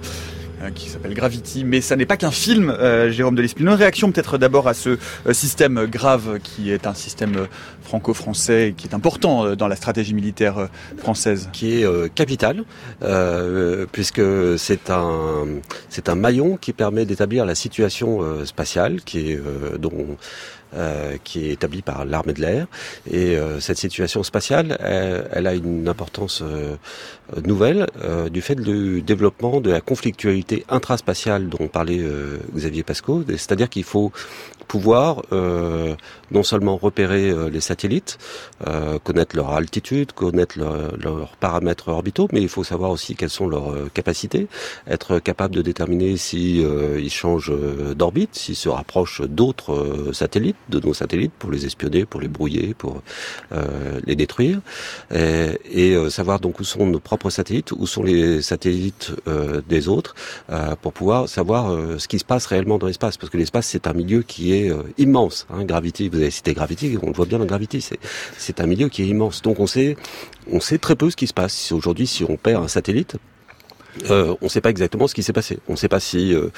euh, qui s'appelle Gravity, mais ça n'est pas qu'un film, euh, Jérôme de Une réaction peut-être d'abord à ce euh, système grave qui est un système franco-français qui est important dans la stratégie militaire française.
Qui est capital, puisque c'est un, c'est un maillon qui permet d'établir la situation spatiale, qui est, dont qui est établie par l'armée de l'air. Et cette situation spatiale, elle, a une importance nouvelle du fait du développement de la conflictualité intraspatiale dont parlait Xavier Pasco, c'est-à-dire qu'il faut pouvoir euh, non seulement repérer euh, les satellites, euh, connaître leur altitude, connaître leurs paramètres orbitaux, mais il faut savoir aussi quelles sont leurs capacités, être capable de déterminer si ils changent d'orbite, s'ils se rapprochent d'autres satellites, de nos satellites, pour les espionner, pour les brouiller, pour les détruire, et, et, savoir donc où sont nos propres satellites, où sont les satellites des autres, pour pouvoir savoir ce qui se passe réellement dans l'espace, parce que l'espace c'est un milieu qui est euh, immense. Hein, Gravity, vous avez cité Gravity, on le voit bien dans Gravity, c'est un milieu qui est immense. Donc on sait, on sait très peu ce qui se passe. Aujourd'hui, si on perd un satellite, euh, on ne sait pas exactement ce qui s'est passé. On ne sait pas si euh,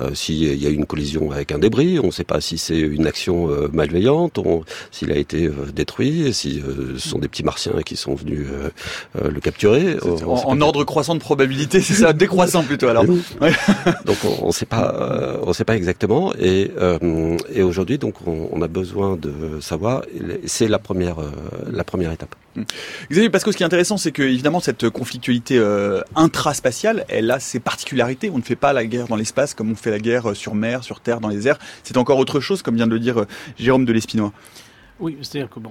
euh s'il y a eu une collision avec un débris. On ne sait pas si c'est une action euh, malveillante. S'il a été détruit. Si ce sont des petits martiens qui sont venus le capturer.
en, ordre croissant de probabilité, c'est ça, décroissant plutôt. Alors.
donc on ne sait pas, on sait pas exactement. Et, et aujourd'hui, donc on, on, a besoin de savoir. C'est la première, la première étape.
Xavier, parce que ce qui est intéressant, c'est que évidemment cette conflictualité intraspatiale, elle a ses particularités. On ne fait pas la guerre dans l'espace comme on fait la guerre sur mer, sur terre, dans les airs. C'est encore autre chose, comme vient de le dire euh, Jérôme de l'Espinois.
Oui, c'est-à-dire que bon,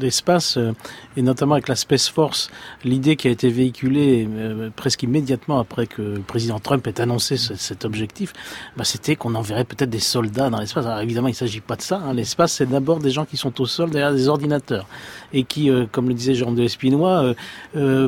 l'espace, euh, et notamment avec la Space Force, l'idée qui a été véhiculée euh, presque immédiatement après que le président Trump ait annoncé cet objectif, bah, c'était qu'on enverrait peut-être des soldats dans l'espace. Alors évidemment, il ne s'agit pas de ça. Hein. L'espace, c'est d'abord des gens qui sont au sol derrière des ordinateurs et qui, euh, comme le disait Jean de Espinois,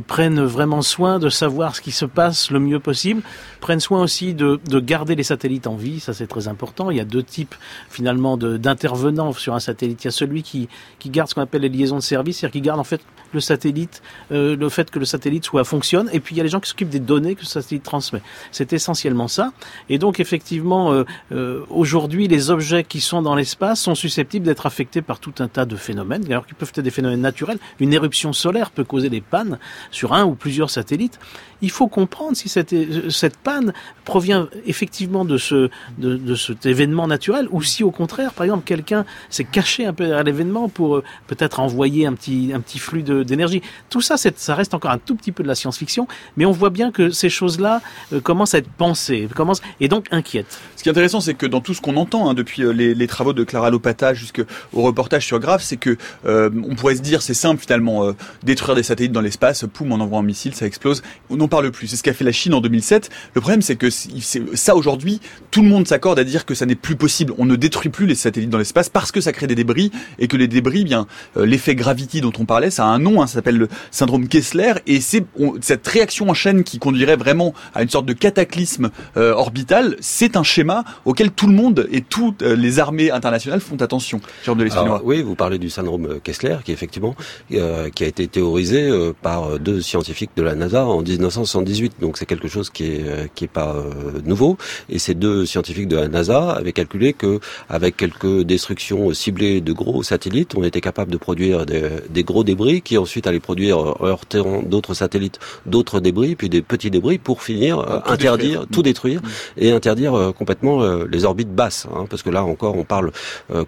prennent vraiment soin de savoir ce qui se passe le mieux possible, prennent soin aussi de, de garder les satellites en vie. Ça, c'est très important. Il y a deux types finalement d'intervenants sur un satellite. Il y a celui qui qui, garde ce qu'on appelle les liaisons de service, c'est-à-dire qui garde en fait le satellite, euh, le fait que le satellite soit fonctionne, et puis il y a les gens qui s'occupent des données que le satellite transmet. C'est essentiellement ça. Et donc effectivement, euh, euh, aujourd'hui, les objets qui sont dans l'espace sont susceptibles d'être affectés par tout un tas de phénomènes, alors qu'ils peuvent être des phénomènes naturels. Une éruption solaire peut causer des pannes sur un ou plusieurs satellites. Il faut comprendre si cette, cette panne provient effectivement de ce de, de cet événement naturel, ou si au contraire, par exemple, quelqu'un s'est caché un peu à l'événement pour peut-être envoyer un petit un petit flux d'énergie. Tout ça, ça reste encore un tout petit peu de la science-fiction, mais on voit bien que ces choses-là euh, commencent à être pensées, commencent et donc inquiètent.
Ce qui est intéressant, c'est que dans tout ce qu'on entend hein, depuis euh, les, travaux de Clara Lopata jusqu'au reportage sur Grave, c'est que euh, on pourrait se dire c'est simple finalement détruire des satellites dans l'espace, poum, on envoie un missile, ça explose. On n'en parle plus. C'est ce qu'a fait la Chine en 2007. Le problème, c'est que ça aujourd'hui, tout le monde s'accorde à dire que ça n'est plus possible. On ne détruit plus les satellites dans l'espace parce que ça crée des débris et que les débris, bien l'effet gravity dont on parlait, ça a un nom Hein, ça s'appelle le syndrome Kessler, et c'est cette réaction en chaîne qui conduirait vraiment à une sorte de cataclysme euh, orbital, c'est un schéma auquel tout le monde et toutes euh, les armées internationales font attention.
de oui, vous parlez du syndrome Kessler, qui effectivement euh, qui a été théorisé par deux scientifiques de la NASA en 1978, donc c'est quelque chose qui est qui est pas nouveau. Et ces deux scientifiques de la NASA avaient calculé que avec quelques destructions ciblées de gros satellites, on était capable de produire des, des gros débris qui ensuite aller produire, heurtant d'autres satellites, d'autres débris, puis des petits débris pour finir, euh, interdire, tout détruire mm. et interdire euh, complètement euh, les orbites basses. Hein, parce que là encore, on parle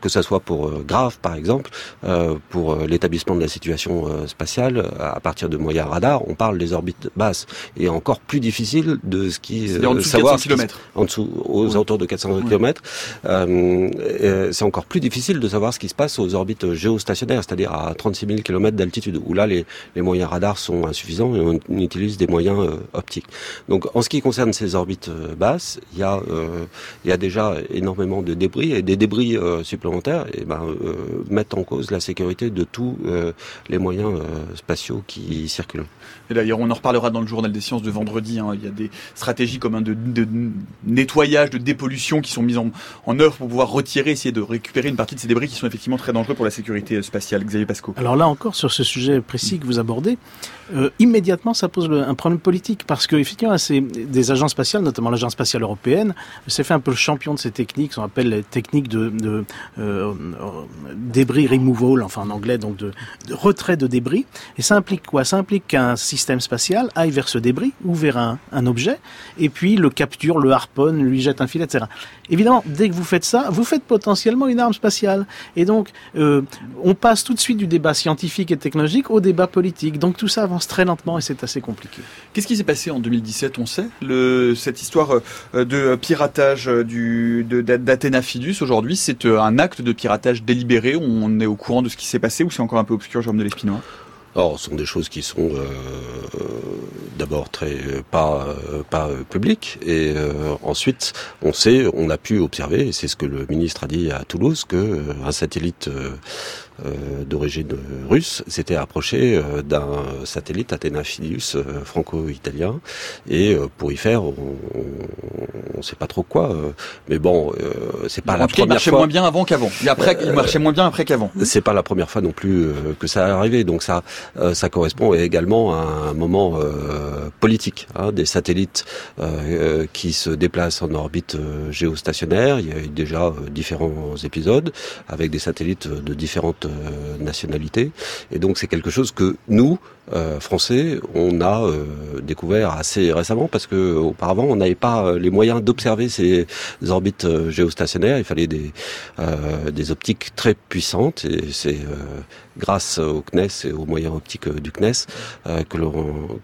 que ça soit pour Grave, par exemple, pour l'établissement de la situation spatiale à partir de moyens radars, on parle des orbites basses et encore plus difficile de ce qui
en dessous savoir de 400
km. en dessous aux alentours de 400 km. c'est encore plus difficile de savoir ce qui se passe aux orbites géostationnaires, c'est-à-dire à 36 000 km d'altitude où là les, moyens radars sont insuffisants et on, utilise des moyens euh, optiques. Donc en ce qui concerne ces orbites euh, basses, il y a euh, y a déjà énormément de débris et des débris supplémentaires et ben, mettent en cause la sécurité de tous les moyens spatiaux qui circulent.
Et d'ailleurs, on en reparlera dans le journal des sciences de vendredi. Hein. Il y a des stratégies comme un de, nettoyage, de dépollution qui sont mises en, en, œuvre pour pouvoir retirer, essayer de récupérer une partie de ces débris qui sont effectivement très dangereux pour la sécurité spatiale, Xavier Pasco
Alors là encore, sur ce sujet précis que vous abordez, euh, immédiatement ça pose un problème politique parce que effectivement, des agences spatiales, notamment l'agence spatiale européenne, s'est fait un peu le champion de ces techniques, qu'on appelle les techniques de, euh, débris removal, enfin en anglais, donc de, de, retrait de débris. Et ça implique quoi? Ça implique qu'un système spatial aille vers ce débris ou vers un, un objet, et puis le capture, le harponne, lui jette un filet, etc. Évidemment, dès que vous faites ça, vous faites potentiellement une arme spatiale. Et donc, euh, on passe tout de suite du débat scientifique et technologique au débat politique. Donc tout ça avance très lentement et c'est assez compliqué.
Qu'est-ce qui s'est passé en 2017 On sait cette histoire euh, de piratage du, d'Athéna Fidus aujourd'hui, c'est euh, un acte de piratage délibéré. On est au courant de ce qui s'est passé ou c'est encore un peu obscur, Jérôme de l'Espinois?
Or, ce sont des choses qui sont euh, d'abord très pas pas publiques. Et euh, ensuite on sait, on a pu observer, et c'est ce que le ministre a dit à Toulouse, que un satellite euh, d'origine russe s'était approché euh, d'un satellite Athena Filius euh, franco-italien. Et pour y faire on ne sait pas trop quoi mais bon c'est pas la première
il marchait moins bien avant qu'avant. Il, après, il marchait moins bien après qu'avant.
c'est pas la première fois non plus que ça est arrivé. Donc ça ça correspond également à un moment politique hein, des satellites qui se déplacent en orbite géostationnaire. Il y a eu déjà différents épisodes avec des satellites de différentes euh, nationalité. Et donc c'est quelque chose que nous, euh, Français, on a euh, découvert assez récemment parce que auparavant on n'avait pas les moyens d'observer ces orbites géostationnaires. Il fallait des, des optiques très puissantes et c'est grâce au CNES et aux moyens optiques du CNES que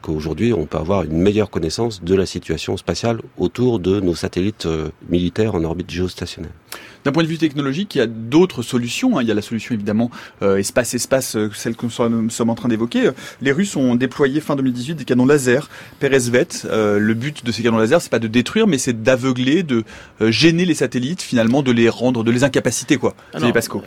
qu'aujourd'hui on peut avoir une meilleure connaissance de la situation spatiale autour de nos satellites militaires en orbite géostationnaire.
D'un point de vue technologique, il y a d'autres solutions. Hein. Il y a la solution évidemment euh, espace-espace, euh, celle que nous sommes en train d'évoquer. Les Russes ont déployé fin 2018 des canons laser Peresvet. Euh, le but de ces canons laser, c'est pas de détruire, mais c'est d'aveugler, de gêner les satellites, finalement, de les rendre, de les incapaciter, quoi.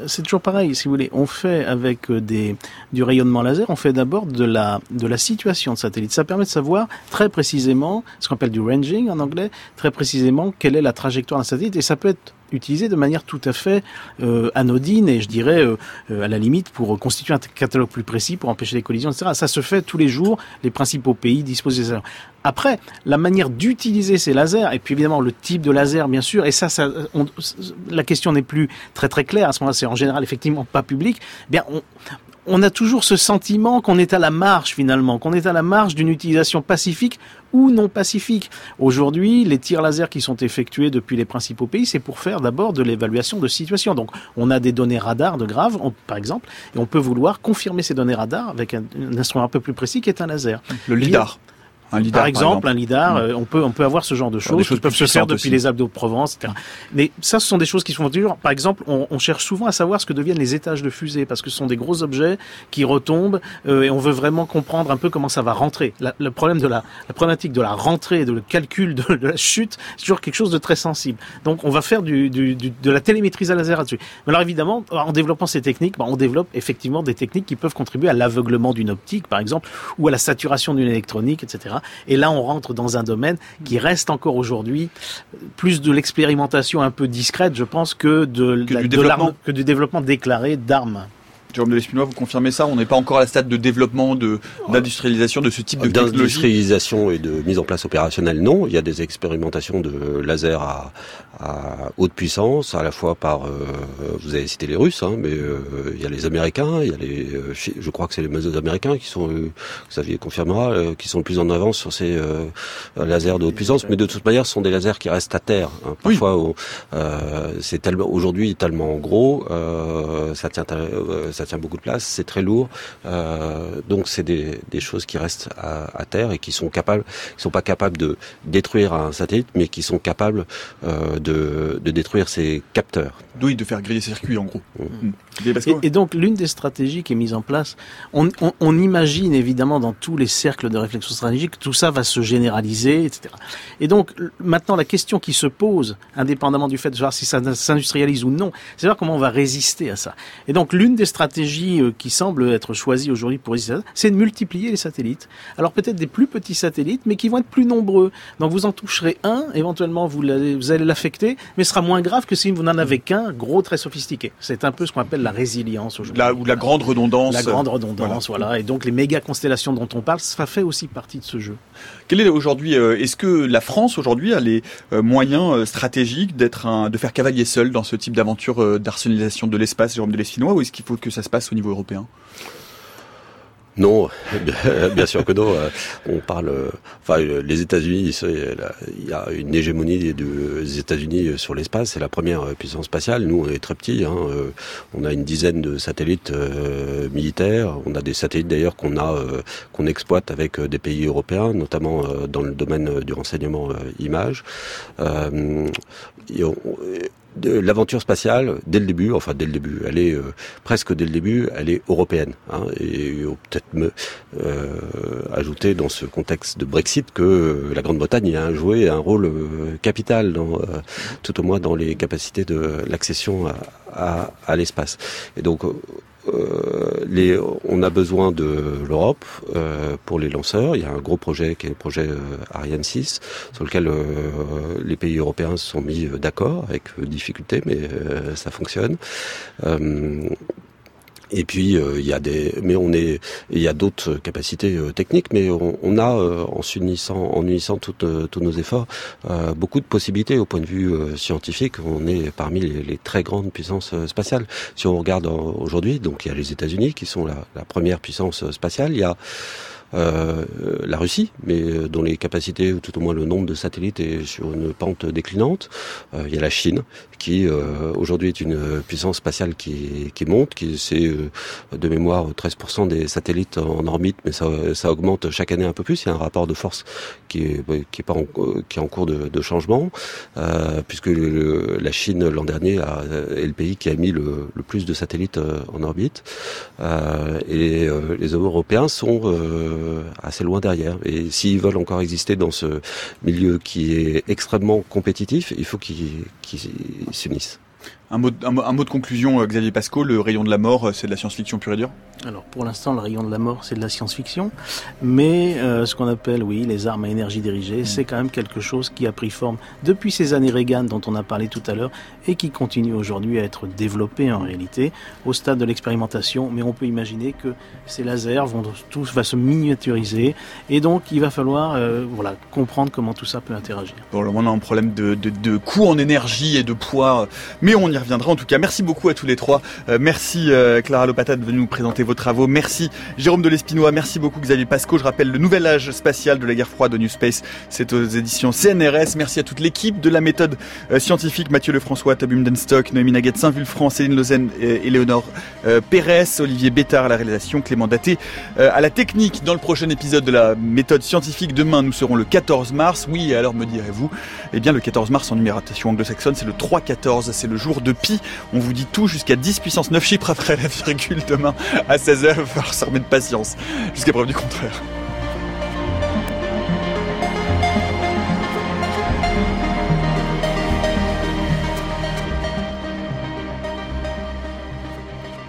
C'est toujours pareil, si vous voulez. On fait avec du rayonnement laser, on fait d'abord de la de la situation de satellite. Ça permet de savoir très précisément ce qu'on appelle du ranging en anglais, très précisément quelle est la trajectoire d'un satellite, et ça peut être utilisé de manière tout à fait euh, anodine et je dirais euh, euh, à la limite pour constituer un catalogue plus précis, pour empêcher les collisions, etc. Ça se fait tous les jours. Les principaux pays disposent des Après, la manière d'utiliser ces lasers et puis évidemment le type de laser, bien sûr. Et ça, ça la question n'est plus très très claire à ce moment-là. C'est en général effectivement pas public. Eh bien, on, on a toujours ce sentiment qu'on est à la marge finalement, qu'on est à la marge d'une utilisation pacifique ou non pacifique. Aujourd'hui, les tirs laser qui sont effectués depuis les principaux pays, c'est pour faire d'abord de l'évaluation de situation. Donc, on a des données radar de grave, par exemple, et on peut vouloir confirmer ces données radar avec un, instrument un peu plus précis qui est un laser.
Le lidar.
Un lidar, par exemple, un lidar, mm. euh, on peut on peut avoir ce genre de choses, qui peuvent se faire depuis les Alpes de Provence, etc. Mais ça, ce sont des choses qui sont toujours. Par exemple, on, on, cherche souvent à savoir ce que deviennent les étages de fusée, parce que ce sont des gros objets qui retombent, euh, et on veut vraiment comprendre un peu comment ça va rentrer. La, le problème de la, la problématique de la rentrée, de le calcul de, de la chute, c'est toujours quelque chose de très sensible. Donc, on va faire du, du, du de la télémétrie à laser là-dessus. Mais alors, évidemment, en développant ces techniques, bah, on développe effectivement des techniques qui peuvent contribuer à l'aveuglement d'une optique, par exemple, ou à la saturation d'une électronique, etc. Et là, on rentre dans un domaine qui reste encore aujourd'hui plus de l'expérimentation un peu discrète, je pense, que de,
que, du, développement.
que du développement déclaré d'armes.
Jérôme de l'Espinois, vous confirmez ça On n'est pas encore à la stade de développement, de d'industrialisation de ce type de technologie?
D'industrialisation et de mise en place opérationnelle, non. Il y a des expérimentations de laser à, à haute puissance, à la fois par, euh, vous avez cité les Russes, hein, mais euh, il y a les Américains, il y a les, euh, je crois que c'est les Américains qui sont, Xavier confirmera, qui sont le plus en avance sur ces lasers de haute puissance, mais de toute manière, ce sont des lasers qui restent à terre. Hein. Parfois, c'est tellement aujourd'hui tellement gros, ça tient, ça tient beaucoup de place, c'est très lourd, donc c'est des, des, choses qui restent à, à, terre et qui sont capables, qui sont pas capables de détruire un satellite, mais qui sont capables de de, détruire ces capteurs.
Oui, de faire griller circuits en gros.
Mmh. Mmh. Et, donc l'une des stratégies qui est mise en place, on, imagine évidemment dans tous les cercles de réflexion stratégique, tout ça va se généraliser, etc. Et donc maintenant la question qui se pose, indépendamment du fait de savoir si ça s'industrialise ou non, c'est savoir comment on va résister à ça. Et donc l'une des stratégies stratégie qui semble être choisie aujourd'hui pour c'est de multiplier les satellites. Alors peut-être des plus petits satellites, mais qui vont être plus nombreux. Donc vous en toucherez un, éventuellement vous, vous allez l'affecter, mais ce sera moins grave que si vous n'en avez qu'un, gros, très sophistiqué. C'est un peu ce qu'on appelle la résilience aujourd'hui.
ou la grande redondance.
La grande redondance, voilà. Et donc les méga constellations dont on parle, ça fait aussi partie de ce jeu.
Quel est aujourd'hui, euh, est-ce que la France aujourd'hui a les euh, moyens euh, stratégiques d'être un, de faire cavalier seul dans ce type d'aventure d'arsenalisation de l'espace, Jérôme de l'Espinois, ou est-ce qu'il faut que ça se passe au niveau européen
non, bien sûr que non. On parle, enfin, les États-Unis, il y a une hégémonie des États-Unis sur l'espace. C'est la première puissance spatiale. Nous, on est très petits. Hein. On a une dizaine de satellites euh, militaires. On a des satellites d'ailleurs qu'on a, euh, qu'on exploite avec des pays européens, notamment euh, dans le domaine du renseignement image l'aventure spatiale, dès le début, enfin dès le début, elle est euh, presque dès le début, elle est européenne. Hein, et peut-être me euh, ajouter dans ce contexte de Brexit que euh, la Grande-Bretagne a joué un rôle capital, dans, tout au moins dans les capacités de l'accession à, à, à l'espace. Et donc euh, les, on a besoin de l'Europe euh, pour les lanceurs. Il y a un gros projet qui est le projet euh, Ariane 6, sur lequel les pays européens se sont mis d'accord avec difficulté, mais ça fonctionne. Et puis euh, il y a des, mais on est, il y a d'autres capacités euh, techniques, mais on, a euh, en s'unissant, en unissant tous nos efforts, beaucoup de possibilités au point de vue scientifique. On est parmi les, très grandes puissances spatiales. Si on regarde aujourd'hui, donc il y a les États-Unis qui sont la, première puissance spatiale. Il y a la Russie, mais dont les capacités, ou tout au moins le nombre de satellites est sur une pente déclinante. Il y a la Chine, qui aujourd'hui est une puissance spatiale qui, qui monte, qui c'est de mémoire 13% des satellites en orbite, mais ça, ça, augmente chaque année un peu plus. Il y a un rapport de force qui est, qui est, pas en, qui est en cours de, de changement, puisque la Chine l'an dernier a, est le pays qui a mis le, le plus de satellites en orbite, et les Européens sont euh, assez loin derrière. Et s'ils veulent encore exister dans ce milieu qui est extrêmement compétitif, il faut qu'ils s'unissent.
Un mot, un, mot, de conclusion, euh, Xavier Pasco, le rayon de la mort, euh, c'est de la science-fiction pure et dure?
Alors pour l'instant, le rayon de la mort, c'est de la science-fiction, mais euh, ce qu'on appelle, oui, les armes à énergie dirigée, mm. c'est quand même quelque chose qui a pris forme depuis ces années Reagan dont on a parlé tout à l'heure et qui continue aujourd'hui à être développé en réalité au stade de l'expérimentation, mais on peut imaginer que ces lasers vont tous va se miniaturiser et donc il va falloir voilà comprendre comment tout ça peut interagir.
Le moment, on a un problème de, de, de coût en énergie et de poids, mais on y reviendra. En tout cas, merci beaucoup à tous les trois. Euh, merci euh, Clara Lopata de venir nous présenter vos travaux. Merci Jérôme de l'Espinois. Merci beaucoup Xavier Pasco. Je rappelle le nouvel âge spatial de la guerre froide de New Space. C'est aux éditions CNRS. Merci à toute l'équipe de la méthode euh, scientifique. Mathieu Lefrançois, Tobim Denstock, Noémie Naguet, Saint-Vulfranc, Céline Lausanne et Léonore Pérez, Olivier Bétard à la réalisation, Clément Daté à la technique. Dans le prochain épisode de la méthode scientifique, demain, nous serons le 14 mars. Oui, alors me direz-vous, eh bien, le 14 mars en numérotation anglo-saxonne, c'est le 3-14. C'est le jour de pi. On vous dit tout jusqu'à 10 puissance 9 chiffres après la virgule demain à 16h. Il va falloir se remettre de patience jusqu'à preuve du contraire.